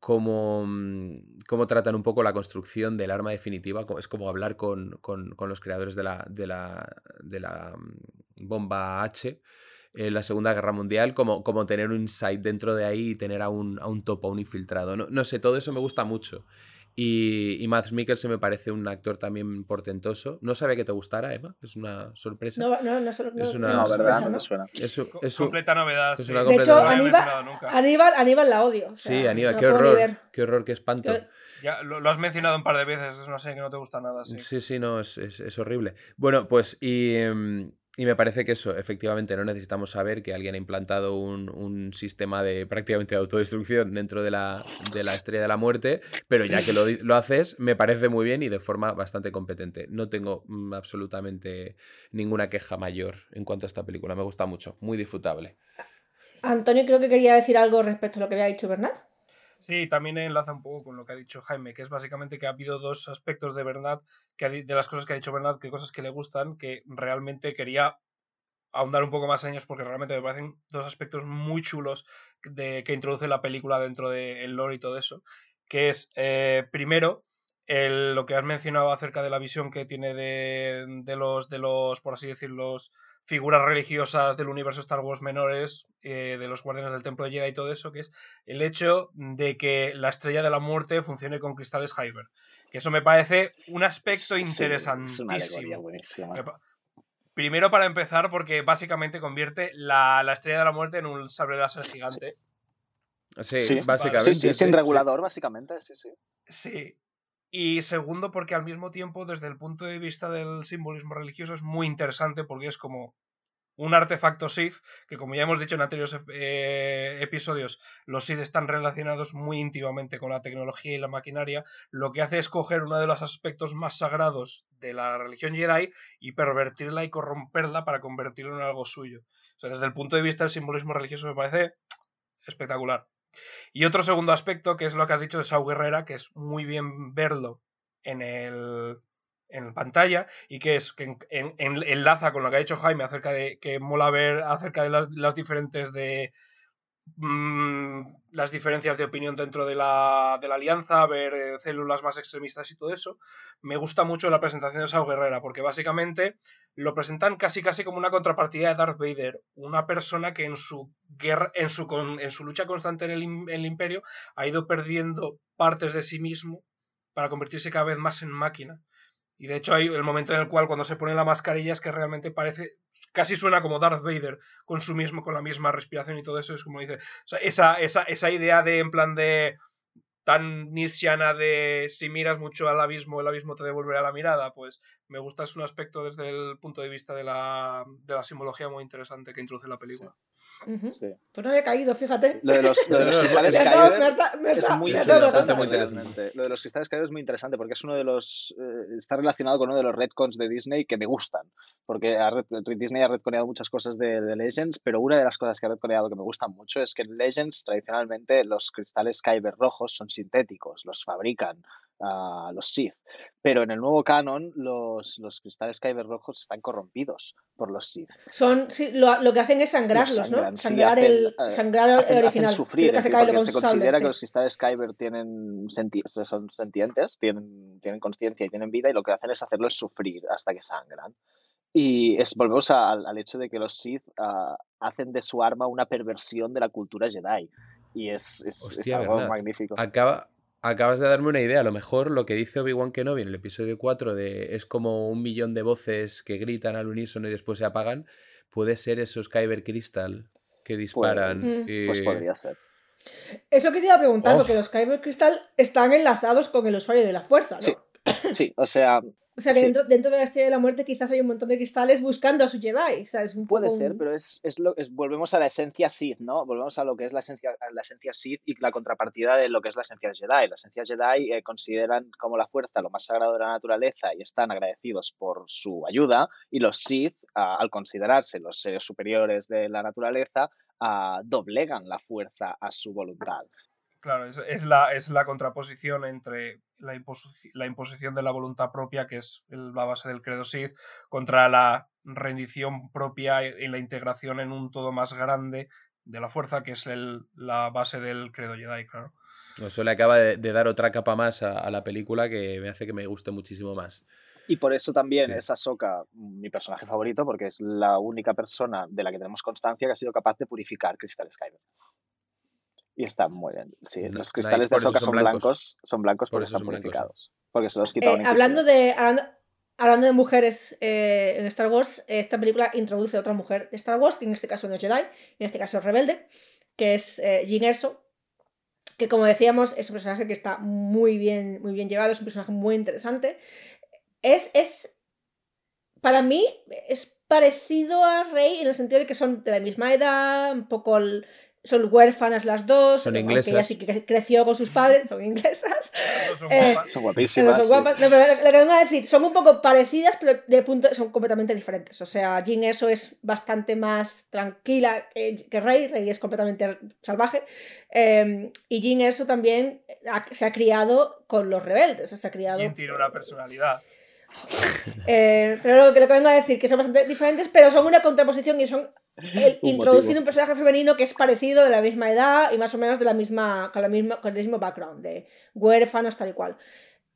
cómo, mm, cómo tratan un poco la construcción del arma definitiva. Es como hablar con, con- con los creadores de la, de la, de la mm, bomba H en la Segunda Guerra Mundial, como, como tener un insight dentro de ahí y tener a un, a un topo, a un infiltrado. No, no sé, todo eso me gusta mucho. Y, y Mads Mikkelsen me parece un actor también portentoso. No sabía que te gustara, Eva. Es una sorpresa. No, no, no, no, Es una- no, No, ¿verdad? No ¿no? me suena. Es un- es un- completa novedad. es sí. una De completa hecho, No lo había Aníbal, nunca. Aníbal, Aníbal la odio. o sea, Sí, Aníbal, no qué horror. Qué horror, qué espanto. Yo- Ya, lo, lo has mencionado un par de veces, es una serie que no te gusta nada, sí. Sí, sí, no, es, es- es horrible. Bueno, pues y, em, y me parece que eso, efectivamente, no necesitamos saber que alguien ha implantado un, un sistema de prácticamente de autodestrucción dentro de la, de la estrella de la muerte, pero ya que lo, lo haces, me parece muy bien y de forma bastante competente. No tengo mm, absolutamente ninguna queja mayor en cuanto a esta película. Me gusta mucho, muy disfrutable. Antonio creo que quería decir algo respecto a lo que había dicho Bernat. Sí, también enlaza un poco con lo que ha dicho Jaime, que es básicamente que ha habido dos aspectos de Bernat, que de las cosas que ha dicho Bernat, que cosas que le gustan, que realmente quería ahondar un poco más en ellos, porque realmente me parecen dos aspectos muy chulos de, que introduce la película dentro del lore y todo eso, que es, eh, primero, el- lo que has mencionado acerca de la visión que tiene de, de los, de los, por así decirlo, figuras religiosas del universo Star Wars menores, eh, de los guardianes del templo de Jedi y todo eso, que es el hecho de que la estrella de la muerte funcione con cristales Kyber. Que eso me parece un aspecto Sí, Es una alegoría interesantísimo. Primero para empezar, porque básicamente convierte la, la estrella de la muerte en un sable láser gigante. Sí, Sí, básicamente. Sí, sí, sin regulador, básicamente, sí, sí. Sí. Y segundo, porque al mismo tiempo, desde el punto de vista del simbolismo religioso, es muy interesante porque es como un artefacto Sith, que como ya hemos dicho en anteriores eh, episodios, los Sith están relacionados muy íntimamente con la tecnología y la maquinaria, lo que hace es coger uno de los aspectos más sagrados de la religión Jedi y pervertirla y corromperla para convertirlo en algo suyo. O sea, desde el punto de vista del simbolismo religioso me parece espectacular. Y otro segundo aspecto, que es lo que has dicho de Sau Guerrera, que es muy bien verlo en el en pantalla y que es que en, en, en, enlaza con lo que ha dicho Jaime acerca de que mola ver acerca de las, las diferentes de mmm, las diferencias de opinión dentro de la, de la alianza, ver eh, células más extremistas y todo eso. Me gusta mucho la presentación de Sao Guerrera, porque básicamente lo presentan casi casi como una contrapartida de Darth Vader, una persona que en su guerra, en su, en su lucha constante en el, en el imperio ha ido perdiendo partes de sí mismo para convertirse cada vez más en máquina. Y de hecho hay el momento en el cual cuando se pone la mascarilla es que realmente parece, casi suena como Darth Vader con su mismo, con la misma respiración y todo eso, es como dice, esa, esa, esa idea de en plan de tan nietzscheana de si miras mucho al abismo, el abismo te devolverá la mirada, pues me gusta, es un aspecto desde el punto de vista de la, de la simbología muy interesante que introduce la película. Sí. Uh -huh. sí. Pues no había caído, fíjate. Lo de los, lo de [LAUGHS] los cristales Kyber es muy interesante, muy interesante. Lo de los cristales Kyber es muy interesante porque es uno de los. Eh, está relacionado con uno de los retcons de Disney que me gustan. Porque a, Disney ha retconeado muchas cosas de, de, Legends, pero una de las cosas que ha retconeado que me gustan mucho es que en Legends tradicionalmente los cristales Kyber rojos son sintéticos, los fabrican uh, los Sith. Pero en el nuevo canon, los, los cristales Kyber rojos están corrompidos por los Sith. Son, sí, lo, lo que hacen es sangrarlos, ¿no? Sangrar, sí, hacen, el, sangrar hacen, el original. Hacen sufrir, que decir, porque se considera sables, que los cristales Kyber tienen senti son sentientes, tienen, tienen conciencia y tienen vida, y lo que hacen es hacerlos sufrir hasta que sangran. Y es, volvemos a, al, al, hecho de que los Sith uh, hacen de su arma una perversión de la cultura Jedi. Y es, es, Hostia, es algo ¿verdad? magnífico. Acaba, Acabas de darme una idea. A lo mejor lo que dice Obi-Wan Kenobi en el episodio 4 de es como un millón de voces que gritan al unísono y después se apagan. Puede ser esos Kyber Crystal que disparan. Pues, y... pues podría ser. Es lo que te iba a preguntar, oh. porque los Kyber Crystal están enlazados con el usuario de la fuerza, ¿no? Sí, sí o sea. O sea que sí. dentro, dentro, de la estrella de la muerte quizás hay un montón de cristales buscando a su Jedi. O sea, es un Puede poco ser, pero es, es lo, es, volvemos a la esencia Sith, ¿no? Volvemos a lo que es la esencia, la esencia Sith y la contrapartida de lo que es la esencia Jedi. La esencia Jedi eh, consideran como la fuerza lo más sagrado de la naturaleza y están agradecidos por su ayuda. Y los Sith, uh, al considerarse los seres superiores de la naturaleza, uh, doblegan la fuerza a su voluntad. Claro, es, es, la, es la contraposición entre la, la, imposición de la voluntad propia, que es la base del credo Sith, contra la rendición propia y la integración en un todo más grande de la fuerza, que es el, la base del credo Jedi, claro. Eso le acaba de, de dar otra capa más a, a, la película que me hace que me guste muchísimo más. Y por eso también sí. es Ahsoka mi personaje favorito, porque es la única persona de la que tenemos constancia que ha sido capaz de purificar cristales Kyber. Y está muy bien. Sí, no, los cristales de Ahsoka son blancos. blancos. Son blancos porque están purificados. Blancos. Porque se los quita eh, hablando de hablando, hablando, de mujeres eh, en Star Wars, esta película introduce a otra mujer de Star Wars, que en este caso no es Jedi, en este caso es rebelde, que es eh, Jyn Erso, que como decíamos es un personaje que está muy bien, muy bien llevado, es un personaje muy interesante. Es, es para mí es parecido a Rey en el sentido de que son de la misma edad, un poco el, son huérfanas las dos, son inglesas. ella sí que creció con sus padres, son inglesas. Son, [LAUGHS] eh, son guapísimas. Son guapas. Sí. No, pero lo que vengo a decir, son un poco parecidas, pero de punto son completamente diferentes. O sea, Jin eso es bastante más tranquila que, que Rey, Rey es completamente salvaje. Eh, y Jin eso también ha, se ha criado con los rebeldes, se ha criado... Jin tiene una personalidad. Eh, pero lo que, lo que vengo a decir, que son bastante diferentes, pero son una contraposición y son el, un introducir motivo. un personaje femenino que es parecido, de la misma edad y más o menos de la misma, con, la misma, con el mismo background, de huérfanos, tal y cual.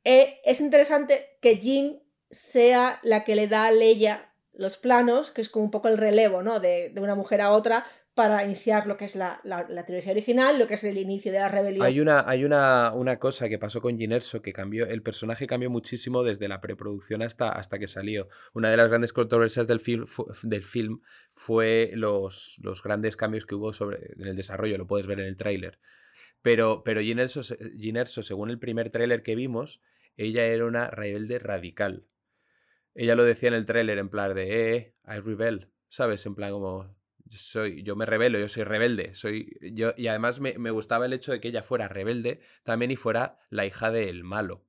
Eh, es interesante que Jean sea la que le da a Leia los planos, que es como un poco el relevo, ¿no? De, de una mujer a otra, para iniciar lo que es la, la, la, trilogía original, lo que es el inicio de la rebelión. Hay una, hay una, una cosa que pasó con Ginerso que cambió, el personaje cambió muchísimo desde la preproducción hasta, hasta que salió. Una de las grandes controversias del film, del film fue los, los grandes cambios que hubo sobre, en el desarrollo, lo puedes ver en el tráiler. Pero, pero Jyn Erso, se- Jyn Erso, según el primer tráiler que vimos, ella era una rebelde radical. Ella lo decía en el tráiler en plan de, eh, I rebel, ¿sabes? En plan como, soy, yo me rebelo, yo soy rebelde. Soy, yo, y además me, me gustaba el hecho de que ella fuera rebelde también y fuera la hija del malo,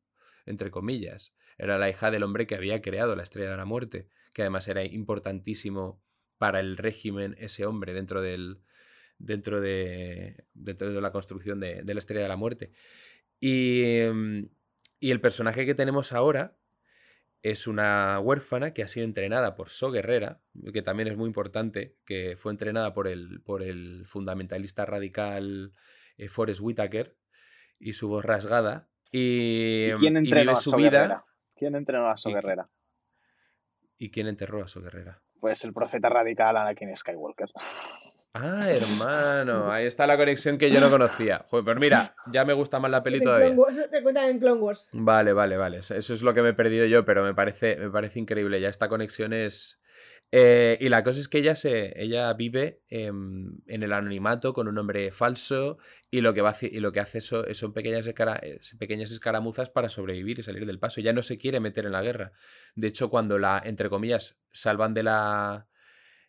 entre comillas. Era la hija del hombre que había creado la Estrella de la Muerte, que además era importantísimo para el régimen ese hombre dentro del dentro de dentro de la construcción de, de la Estrella de la Muerte. Y, mm, y el personaje que tenemos ahora es una huérfana que ha sido entrenada por So Guerrera, que también es muy importante, que fue entrenada por el, por el fundamentalista radical eh, Forrest Whitaker y su voz rasgada. Y, ¿Y quién y entrenó vive a su So vida. Guerrera? ¿Quién entrenó a So Y Guerrera? ¿Y quién enterró a So Guerrera? Pues el profeta radical Anakin Skywalker. Ah, hermano, ahí está la conexión que yo no conocía. Joder, pues mira, ya me gusta más la peli Clone todavía. Te cuentan en Clone Wars. Vale, vale, vale. Eso es lo que me he perdido yo, pero me parece, me parece increíble. Ya esta conexión es. Eh, y la cosa es que ella se. Ella vive em, en el anonimato con un nombre falso. Y lo que va y lo que hace eso, son pequeñas, escara- eh, pequeñas escaramuzas para sobrevivir y salir del paso. Ya no se quiere meter en la guerra. De hecho, cuando la, entre comillas, salvan de la.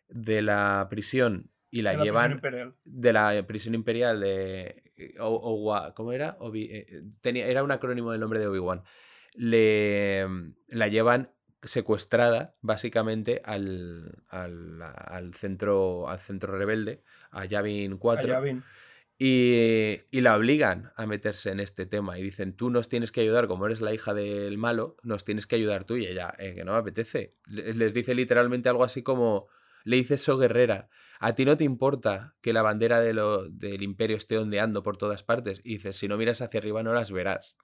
de la prisión y la de la llevan imperial. de la prisión imperial de eh, O- Owa- ¿cómo era? Obi- eh, tenía, era un acrónimo del nombre de Obi-Wan. Le la llevan secuestrada básicamente al, al, al centro al centro rebelde, a Yavin 4 Allá bien. y, y la obligan a meterse en este tema y dicen, tú nos tienes que ayudar, como eres la hija del malo, nos tienes que ayudar tú y ella, "Eh, que no me apetece. Le- Les dice literalmente algo así como, le dice So Guerrera, a ti no te importa que la bandera de lo- del imperio esté ondeando por todas partes. Y dices, si no miras hacia arriba no las verás.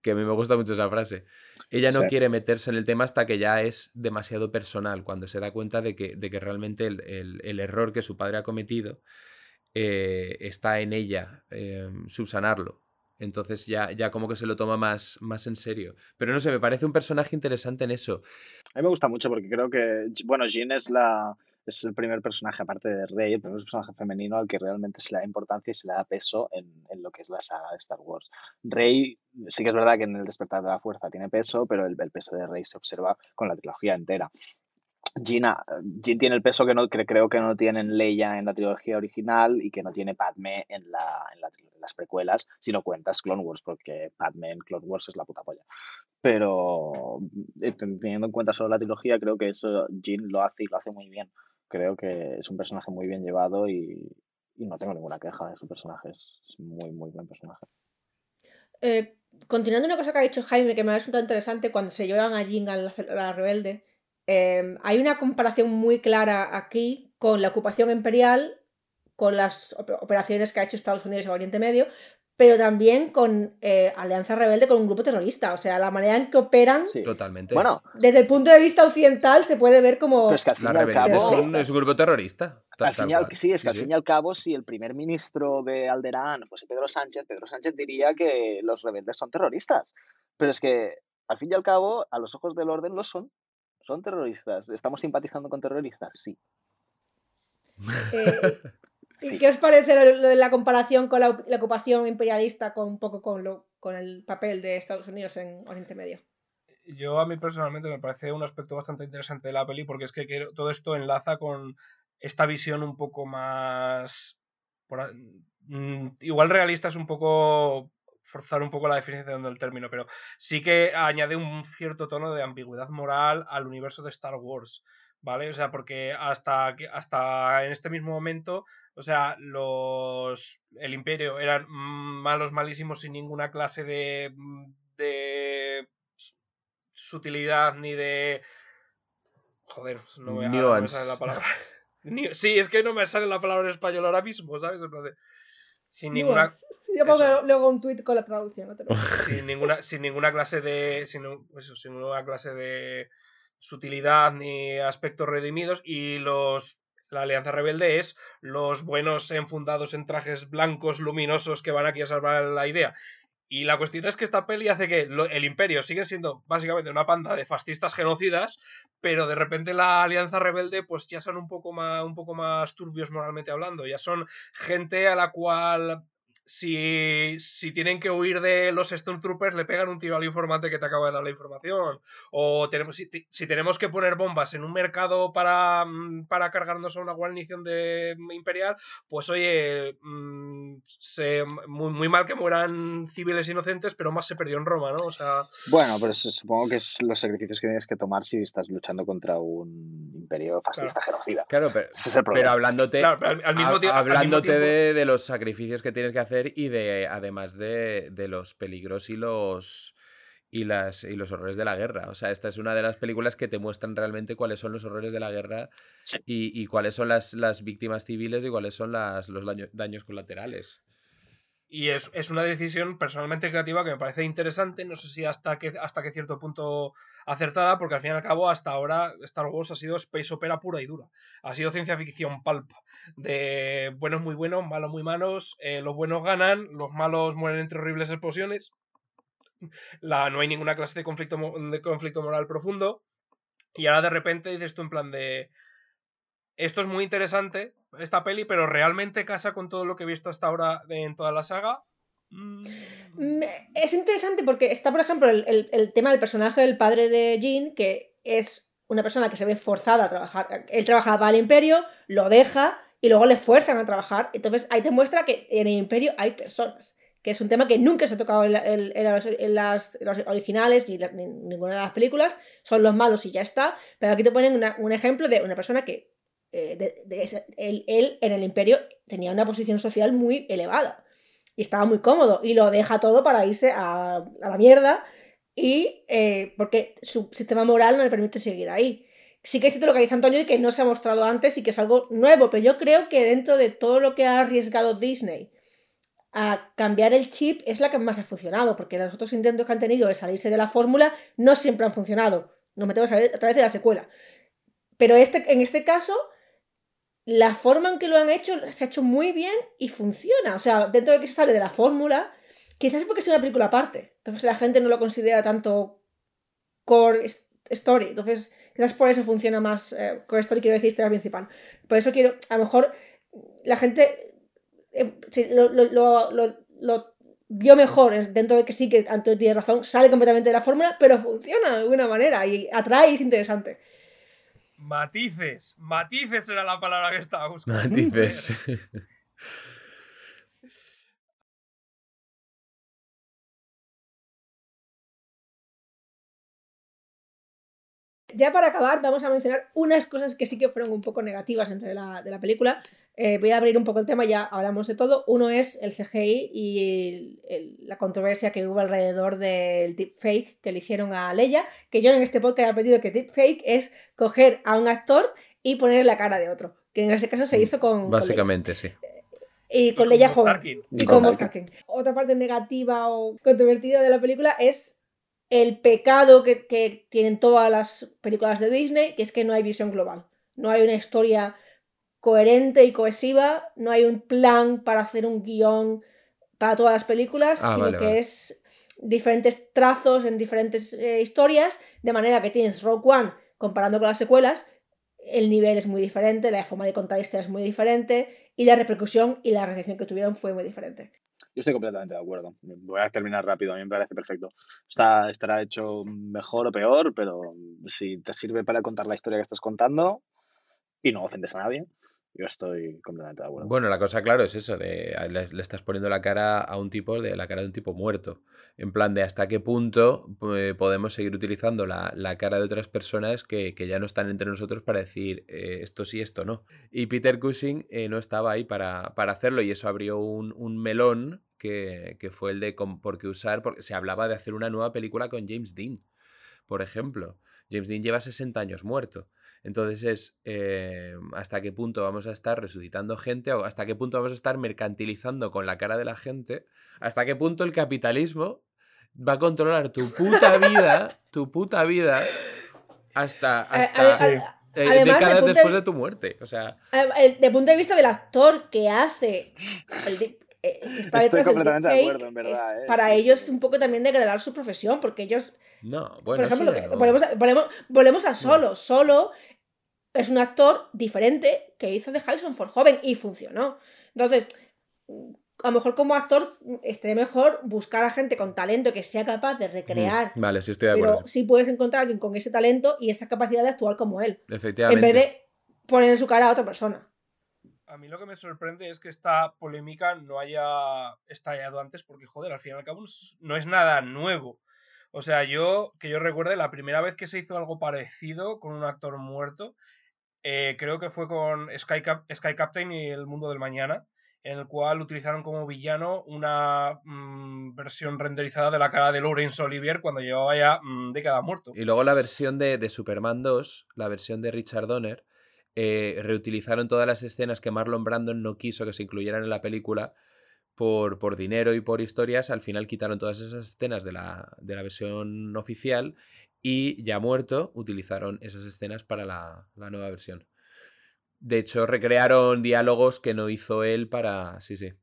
Que a mí me gusta mucho esa frase. Ella no Sí. quiere meterse en el tema hasta que ya es demasiado personal, cuando se da cuenta de que, de que realmente el- el- el error que su padre ha cometido eh, está en ella eh, subsanarlo. Entonces ya, ya como que se lo toma más, más en serio. Pero no sé, me parece un personaje interesante en eso. A mí me gusta mucho porque creo que, bueno, Jean es la es el primer personaje, aparte de Rey, el primer personaje femenino al que realmente se le da importancia y se le da peso en, en lo que es la saga de Star Wars. Rey, sí que es verdad que en el despertar de la fuerza tiene peso, pero el, peso de Rey se observa con la trilogía entera. Gina, Jin tiene el peso que, no, creo que no tienen Leia en la trilogía original y que no tiene Padme en, la, en, la- en las precuelas, si no cuentas Clone Wars, porque Padme en Clone Wars es la puta polla. Pero eh, ten- teniendo en cuenta solo la trilogía, creo que eso Jin lo hace y lo hace muy bien. Creo que es un personaje muy bien llevado y, y no tengo ninguna queja de su personaje. Es muy, muy buen personaje. Eh, continuando una cosa que ha dicho Jaime que me ha resultado interesante cuando se llevan a Jing a la, la rebelde, eh, hay una comparación muy clara aquí con la ocupación imperial, con las op- operaciones que ha hecho Estados Unidos en Oriente Medio, pero también con eh, Alianza Rebelde con un grupo terrorista. O sea, la manera en que operan Sí. Totalmente. Bueno, desde el punto de vista occidental se puede ver como... pero es que al fin la y al rebelión cabo, es un, terroristas. es un grupo terrorista. ta- Al tal fin al, sí, es que al Sí, fin sí. y al cabo, si el primer ministro de Alderaan fuese Pedro Sánchez, Pedro Sánchez diría que los rebeldes son terroristas. Pero es que, al fin y al cabo, a los ojos del orden lo son. Son terroristas. ¿Estamos simpatizando con terroristas? Sí. eh, ¿Y sí. qué os parece lo de la comparación con la, la ocupación imperialista con un poco con, lo, con el papel de Estados Unidos en Oriente Medio? Yo a mí personalmente me parece un aspecto bastante interesante de la peli porque es que todo esto enlaza con esta visión un poco más... por mm, igual realista es un poco forzar un poco la definición del término, pero sí que añade un cierto tono de ambigüedad moral al universo de Star Wars, ¿vale? O sea, porque hasta, que- hasta en este mismo momento, o sea, los el imperio eran malos, malísimos, sin ninguna clase de, de sutilidad ni de. Joder, no no me sale la palabra. [LAUGHS] Sí, es que no me sale la palabra en español ahora mismo, ¿sabes? Sin ninguna. Yo pongo eso. luego un tweet con la traducción. no te [LAUGHS] preocupes. sin ninguna, sin ninguna clase de. Sin, eso, sin ninguna clase de sutilidad ni aspectos redimidos. Y los. La Alianza Rebelde es los buenos enfundados en trajes blancos luminosos que van aquí a salvar la idea. Y la cuestión es que esta peli hace que el imperio sigue siendo básicamente una panda de fascistas genocidas, pero de repente la alianza rebelde pues ya son un poco más, un poco más turbios moralmente hablando, ya son gente a la cual si, si tienen que huir de los Stormtroopers, le pegan un tiro al informante que te acaba de dar la información. O tenemos, si, si tenemos que poner bombas en un mercado para, mm, para cargarnos a una guarnición de mm, imperial, pues oye, mm, se, muy, muy mal que mueran civiles inocentes, pero más se perdió en Roma, ¿no? O sea, Bueno, pero supongo que es los sacrificios que tienes que tomar si estás luchando contra un imperio fascista genocida. Claro, pero, Ese es el pero hablándote, claro, pero al, al mismo hab- tie- al mismo hablándote tiempo- de, de los sacrificios que tienes que hacer y de además de, de los peligros y los y las y los horrores de la guerra. O sea, esta es una de las películas que te muestran realmente cuáles son los horrores de la guerra Sí. y, y cuáles son las, las víctimas civiles y cuáles son las, los daño- daños colaterales. Y es, es una decisión personalmente creativa que me parece interesante, no sé si hasta qué, hasta cierto punto acertada, porque al fin y al cabo hasta ahora Star Wars ha sido space opera pura y dura. Ha sido ciencia ficción pulp, de buenos muy buenos, malos muy malos, eh, los buenos ganan, los malos mueren entre horribles explosiones, la, no hay ninguna clase de conflicto, de conflicto moral profundo, y ahora de repente dices tú en plan de... Esto es muy interesante, esta peli, pero realmente casa con todo lo que he visto hasta ahora en toda la saga. Mm, Es interesante porque está, por ejemplo, el, el- tema del personaje del padre de Jean, que es una persona que se ve forzada a trabajar. Él trabajaba para el imperio, lo deja y luego le fuerzan a trabajar. Entonces ahí te muestra que en el imperio hay personas, que es un tema que nunca se ha tocado en, la- en- en las, originales ni, en ninguna de las películas. Son los malos y ya está. Pero aquí te ponen un ejemplo de una persona que eh, él, en el imperio tenía una posición social muy elevada y estaba muy cómodo y lo deja todo para irse a, a la mierda y eh, porque su sistema moral no le permite seguir ahí. Sí que es cierto lo que dice Antonio y que no se ha mostrado antes y que es algo nuevo, pero yo creo que dentro de todo lo que ha arriesgado Disney a cambiar el chip es la que más ha funcionado, porque los otros intentos que han tenido de salirse de la fórmula no siempre han funcionado. Nos metemos a, a través de la secuela. Pero este, en este caso, la forma en que lo han hecho se ha hecho muy bien y funciona. O sea, dentro de que se sale de la fórmula, quizás es porque es una película aparte. Entonces la gente no lo considera tanto core story. Entonces, quizás por eso funciona más eh, core story, quiero decir, historia principal. Por eso quiero, a lo mejor la gente eh, lo, lo- vio mejor, dentro de que sí que Antonio tiene razón, sale completamente de la fórmula, pero funciona de alguna manera y atrae y es interesante. Matices, matices era la palabra que estaba buscando. Matices. Ya para acabar, vamos a mencionar unas cosas que sí que fueron un poco negativas dentro de la, de la película. Eh, voy a abrir un poco el tema, ya hablamos de todo. Uno es el CGI y el- el- la controversia que hubo alrededor del deepfake que le hicieron a Leia, que yo en este podcast he pedido que deepfake es coger a un actor y ponerle la cara de otro, que en este caso se hizo con. Básicamente, sí. Y con Y Leia joven. Y con con Tarkin. Otra parte negativa o controvertida de la película es el pecado que, que tienen todas las películas de Disney, que es que no hay visión global. No hay una historia coherente y cohesiva, no hay un plan para hacer un guion para todas las películas, Ah, sino vale, que vale. es diferentes trazos en diferentes eh, historias, de manera que tienes Rogue One comparando con las secuelas, el nivel es muy diferente, la forma de contar historias es muy diferente y la repercusión y la recepción que tuvieron fue muy diferente. Yo estoy completamente de acuerdo. Voy a terminar rápido, a mí me parece perfecto. Está, estará hecho mejor o peor, pero si te sirve para contar la historia que estás contando y no ofendes a nadie, yo estoy completamente de acuerdo. Bueno, la cosa, claro, es eso, de le, estás poniendo la cara a un tipo de la cara de un tipo muerto. En plan de hasta qué punto eh, podemos seguir utilizando la, la cara de otras personas que, que ya no están entre nosotros para decir eh, esto sí, esto no. Y Peter Cushing eh, no estaba ahí para, para hacerlo y eso abrió un, un melón que, que fue el de con- por qué usar, porque se hablaba de hacer una nueva película con James Dean, por ejemplo. James Dean lleva 60 años muerto. Entonces es eh, hasta qué punto vamos a estar resucitando gente o hasta qué punto vamos a estar mercantilizando con la cara de la gente, hasta qué punto el capitalismo va a controlar tu puta vida, tu puta vida, hasta, hasta a- eh, además, décadas de de después vi- de tu muerte. O sea, Eh, el- de punto de vista del actor que hace el di- eh, que está Estoy detrás del completamente de acuerdo, en verdad, es eh, para sí, ellos sí. un poco también degradar su profesión, porque ellos, no, bueno, por ejemplo, sí, no. volvemos, a, volvemos- volvemos a Solo. Solo es un actor diferente que hizo de Harrison Ford joven y funcionó. Entonces, a lo mejor como actor estaría mejor buscar a gente con talento que sea capaz de recrear. Mm, Vale, sí estoy de pero acuerdo. sí puedes encontrar a alguien con ese talento y esa capacidad de actuar como él. Efectivamente. En vez de poner en su cara a otra persona. A mí lo que me sorprende es que esta polémica no haya estallado antes porque, joder, al fin y al cabo no es- no es nada nuevo. O sea, yo, que yo recuerde, la primera vez que se hizo algo parecido con un actor muerto, eh, creo que fue con Sky, Cap- Sky Captain y El Mundo del Mañana, en el cual utilizaron como villano una mm, versión renderizada de la cara de Laurence Olivier cuando llevaba ya mm, década muerto. Y luego la versión de, de Superman 2, la versión de Richard Donner, eh, reutilizaron todas las escenas que Marlon Brandon no quiso que se incluyeran en la película por, por dinero y por historias. Al final quitaron todas esas escenas de la, de la versión oficial y ya muerto utilizaron esas escenas para la, la nueva versión. De hecho, recrearon diálogos que no hizo él para... Sí, sí.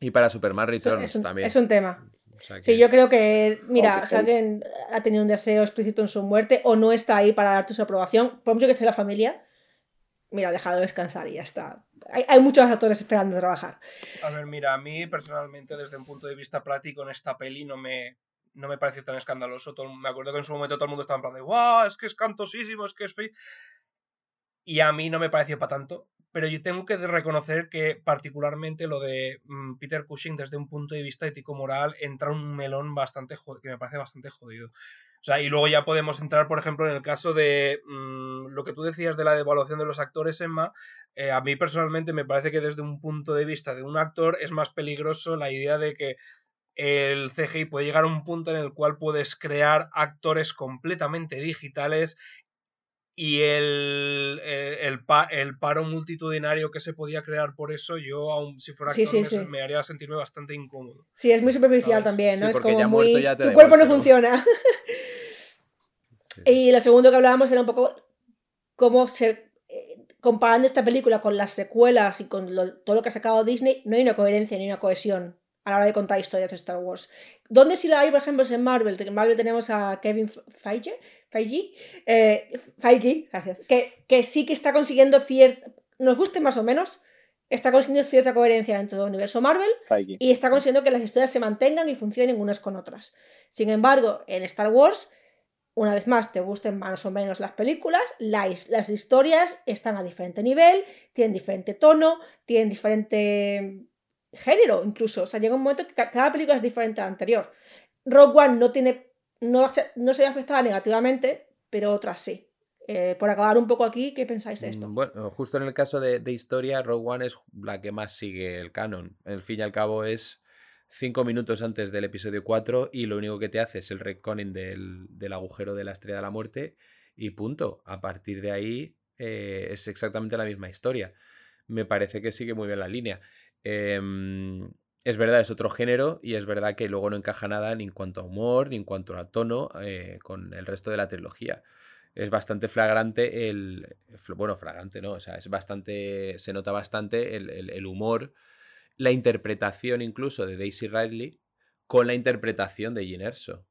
Y para Superman Returns es, un, también. es un tema. O sea Sí, yo creo que, mira, Ok. si alguien ha tenido un deseo explícito en su muerte o no está ahí para dar tu aprobación, por mucho que esté la familia, mira, déjalo descansar y ya está. Hay, hay muchos actores esperando trabajar. A ver, mira, a mí personalmente, desde un punto de vista práctico, en esta peli no me, no me parece tan escandaloso. Todo- me acuerdo que en su momento todo el mundo estaba en plan de ¡Wow! Es que es cantosísimo, es que es feo. Y a mí no me pareció para tanto. Pero yo tengo que reconocer que, particularmente, lo de mm, Peter Cushing, desde un punto de vista ético-moral, entra un melón bastante jodido, que me parece bastante jodido. O sea, y luego ya podemos entrar, por ejemplo, en el caso de mm, lo que tú decías de la devaluación de los actores, Emma. Eh, a mí personalmente me parece que desde un punto de vista de un actor es más peligroso la idea de que el CGI puede llegar a un punto en el cual puedes crear actores completamente digitales y el, el, el pa- el paro multitudinario que se podía crear por eso, yo, aun si fuera actor, sí, me, sí. me haría sentirme bastante incómodo. Sí, es muy superficial ¿Sabes? también, ¿no? Sí, es como ya muy... muerto ya te tu cuerpo no funciona. [LAUGHS] y lo segundo que hablábamos era un poco cómo se... eh, Comparando esta película con las secuelas y con lo- todo lo que ha sacado Disney, no hay una coherencia ni una cohesión a la hora de contar historias de Star Wars. ¿Dónde sí la hay, por ejemplo, es en Marvel? En Marvel tenemos a Kevin Feige, Feige, eh, Feige gracias, que, que sí que está consiguiendo cierta, nos guste más o menos, está consiguiendo cierta coherencia dentro del universo Marvel Feige. y está consiguiendo que las historias se mantengan y funcionen unas con otras. Sin embargo, en Star Wars, una vez más, te gusten más o menos las películas, las, las historias están a diferente nivel, tienen diferente tono, tienen diferente género incluso. O sea, llega un momento que ca- cada película es diferente a la anterior. Rogue One no tiene. no no se afectada negativamente, pero otras sí. Eh, por acabar un poco aquí, ¿qué pensáis de esto? Mm, Bueno, justo en el caso de, historia, Rogue One es la que más sigue el canon. Al fin y al cabo es cinco minutos antes del episodio 4 y lo único que te hace es el retconning del, del agujero de la estrella de la muerte y punto. A partir de ahí eh, es exactamente la misma historia. Me parece que sigue muy bien la línea. Em, es verdad, es otro género y es verdad que luego no encaja nada ni en cuanto a humor ni en cuanto a tono eh, con el resto de la trilogía es bastante flagrante el. Bueno, flagrante, ¿no? O sea, es bastante. Se nota bastante el, el- el humor, la interpretación incluso de Daisy Ridley con la interpretación de Jyn Erso.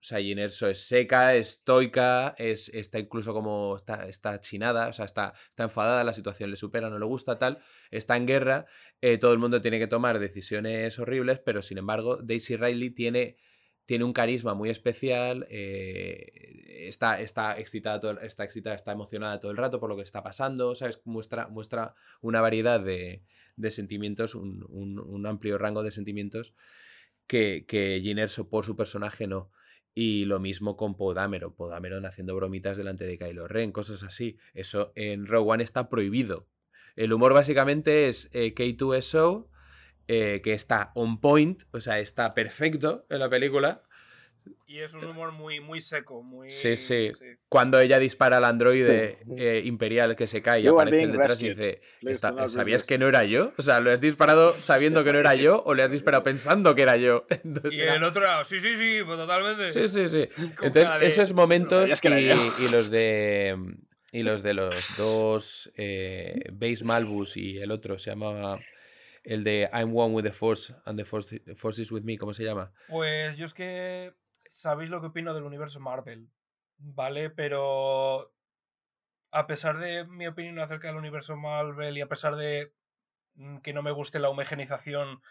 O sea, Jyn Erso es seca, estoica, es, está incluso como. Está, está chinada, o sea, está, está enfadada, la situación le supera, no le gusta, tal. Está en guerra, eh, todo el mundo tiene que tomar decisiones horribles, pero sin embargo, Daisy Ridley tiene tiene un carisma muy especial, eh, está, está, excitada todo- está excitada, está emocionada todo el rato por lo que está pasando, ¿sabes? Muestra, muestra una variedad de, de sentimientos, un, un- amplio rango de sentimientos que, que Jyn Erso por su personaje no. Y lo mismo con Poe Dameron, Poe Dameron haciendo bromitas delante de Kylo Ren, cosas así. Eso en Rogue One está prohibido. El humor básicamente es eh, K2SO, eh, que está on point, o sea, está perfecto en la película. Y es un humor muy, muy seco, muy... Sí, sí. Cuando ella dispara al androide eh, imperial que se cae y aparece el detrás y dice, Please "Está- do not ¿sabías resist". que no era yo? O sea, ¿lo has disparado [LAUGHS] sabiendo que no era yo o le has disparado pensando que era yo? [LAUGHS] Entonces Y el otro lado, sí, sí, sí, pues totalmente. Sí, sí, sí. [LAUGHS] Entonces, de, esos momentos y los de y los de los dos eh, Base Malbus y el otro se llamaba el de I'm one with the Force and the Force, the force is with me, ¿cómo se llama? Pues yo es que sabéis lo que opino del universo Marvel, ¿vale? Pero a pesar de mi opinión acerca del universo Marvel y a pesar de mm, que no me guste la homogenización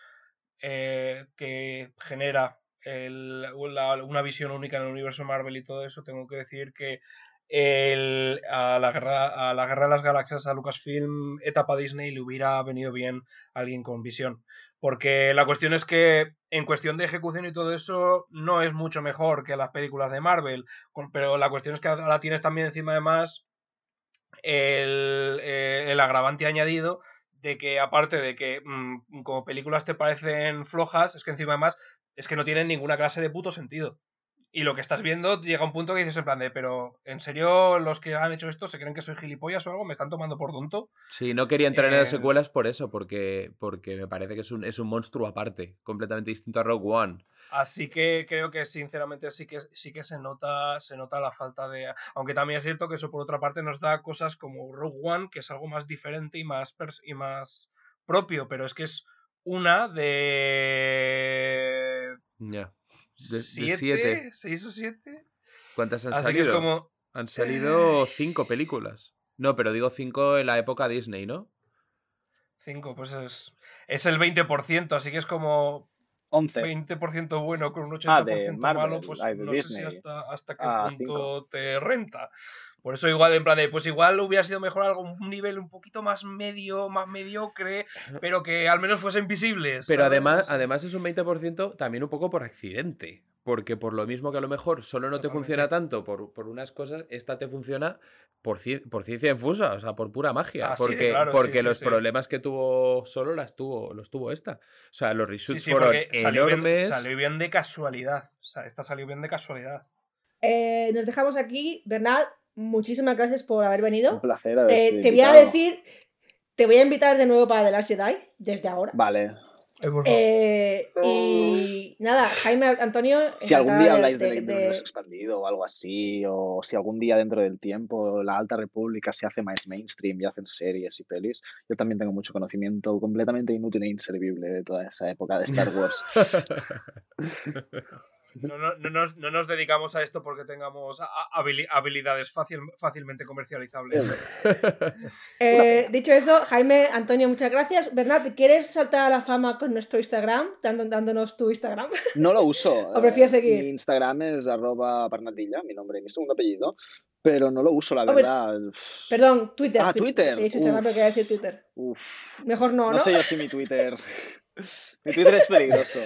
eh, que genera el- la- una visión única en el universo Marvel y todo eso, tengo que decir que el- a, la guerra, a la Guerra de las Galaxias, a Lucasfilm, etapa Disney, le hubiera venido bien alguien con visión. Porque la cuestión es que en cuestión de ejecución y todo eso no es mucho mejor que las películas de Marvel. Pero la cuestión es que ahora tienes también encima además el, eh, el agravante añadido de que aparte de que mm, como películas te parecen flojas, es que encima además es que no tienen ninguna clase de puto sentido. Y lo que estás viendo llega a un punto que dices en plan de, pero ¿en serio los que han hecho esto se creen que soy gilipollas o algo? ¿Me están tomando por tonto? Sí, no quería entrar en las Eh, secuelas por eso, porque, porque me parece que es un, es un monstruo aparte, completamente distinto a Rogue One. Así que creo que sinceramente sí que sí que se nota, se nota la falta de. Aunque también es cierto que eso por otra parte nos da cosas como Rogue One, que es algo más diferente y más pers- y más propio, pero es que es una de Ya. De, de siete, siete. seis o siete. ¿Cuántas han Así que salido? es como. Han salido cinco películas. No, pero digo cinco en la época Disney, ¿no? Cinco, pues es, es el 20%, así que es como 11. 20% bueno con un 80% Ah, de Marvel, malo, pues no sé si Disney. hasta, hasta qué Ah, punto te renta. Por eso igual, en plan de, pues igual hubiera sido mejor algo, un nivel un poquito más medio, más mediocre, pero que al menos fuesen visibles. Pero ¿sabes? además, además es un 20% también un poco por accidente. Porque por lo mismo que a lo mejor solo no te funciona tanto por, por unas cosas, esta te funciona por, ci- por ciencia infusa, o sea, por pura magia. Ah, sí, porque claro, porque sí, los sí. problemas que tuvo solo las tuvo, los tuvo esta. O sea, los reshoots sí, fueron salió bien, enormes. salió bien de casualidad. O sea, esta salió bien de casualidad. Eh, nos dejamos aquí. Bernal, muchísimas gracias por haber venido. Un placer haber Eh, sido te voy a decir, te voy a invitar de nuevo para The Last Jedi, desde ahora. Vale. Eh, y nada, Jaime Antonio. Si algún día de- habláis de- del de- universo expandido o algo así, o si algún día dentro del tiempo la Alta República se hace más mainstream y hacen series y pelis, yo también tengo mucho conocimiento completamente inútil e inservible de toda esa época de Star Wars. [LAUGHS] No, no- no nos, no nos dedicamos a esto porque tengamos habilidades fácil- fácilmente comercializables. [LAUGHS] Eh, dicho eso, Jaime Antonio, muchas gracias. Bernat, ¿quieres saltar a la fama con nuestro Instagram? Dándonos tu Instagram. [LAUGHS] No lo uso. [LAUGHS] ¿O prefieres eh, seguir? Mi Instagram es arroba parnatilla, mi nombre y mi segundo apellido, pero no lo uso, la Hombre, verdad. Perdón, Twitter. Ah, Twitter. Te he dicho Instagram, Uf. pero quería decir Twitter. Uf, Mejor no, no, ¿no? sé yo si mi Twitter... mi Twitter es peligroso.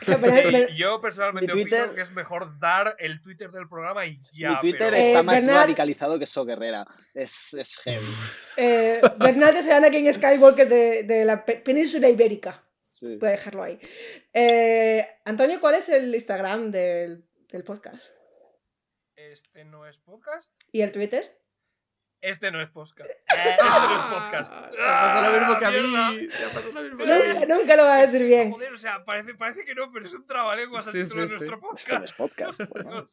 [LAUGHS] Yo personalmente Twitter- opino que es mejor dar el Twitter del programa y ya. mi Twitter pero- está Eh, más radicalizado que So Guerrera. Es, es heavy. eh, Bernat es el Anakin Skywalker de, de la pe- península ibérica. Sí. Voy a dejarlo ahí. Eh, Antonio, ¿cuál es el Instagram del, del podcast? Este no es podcast. ¿Y el Twitter? Este no es podcast. [LAUGHS] Este no es podcast. Te pasa lo mismo que a ¡Ah, mí. te pasa lo mismo que a mí. Nunca, nunca lo va a decir bien. Joder, o sea, parece, parece que no, pero es un trabalenguas Sí, el título sí, de sí. nuestro Esto no es podcast. podcast. [LAUGHS] bueno.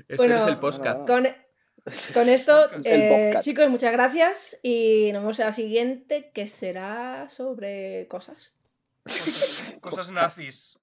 Este Bueno, es el podcast. no, Con, con [LAUGHS] esto, El eh, podcast. chicos, muchas gracias y nos vemos en la siguiente que será sobre cosas. Cosas, cosas nazis.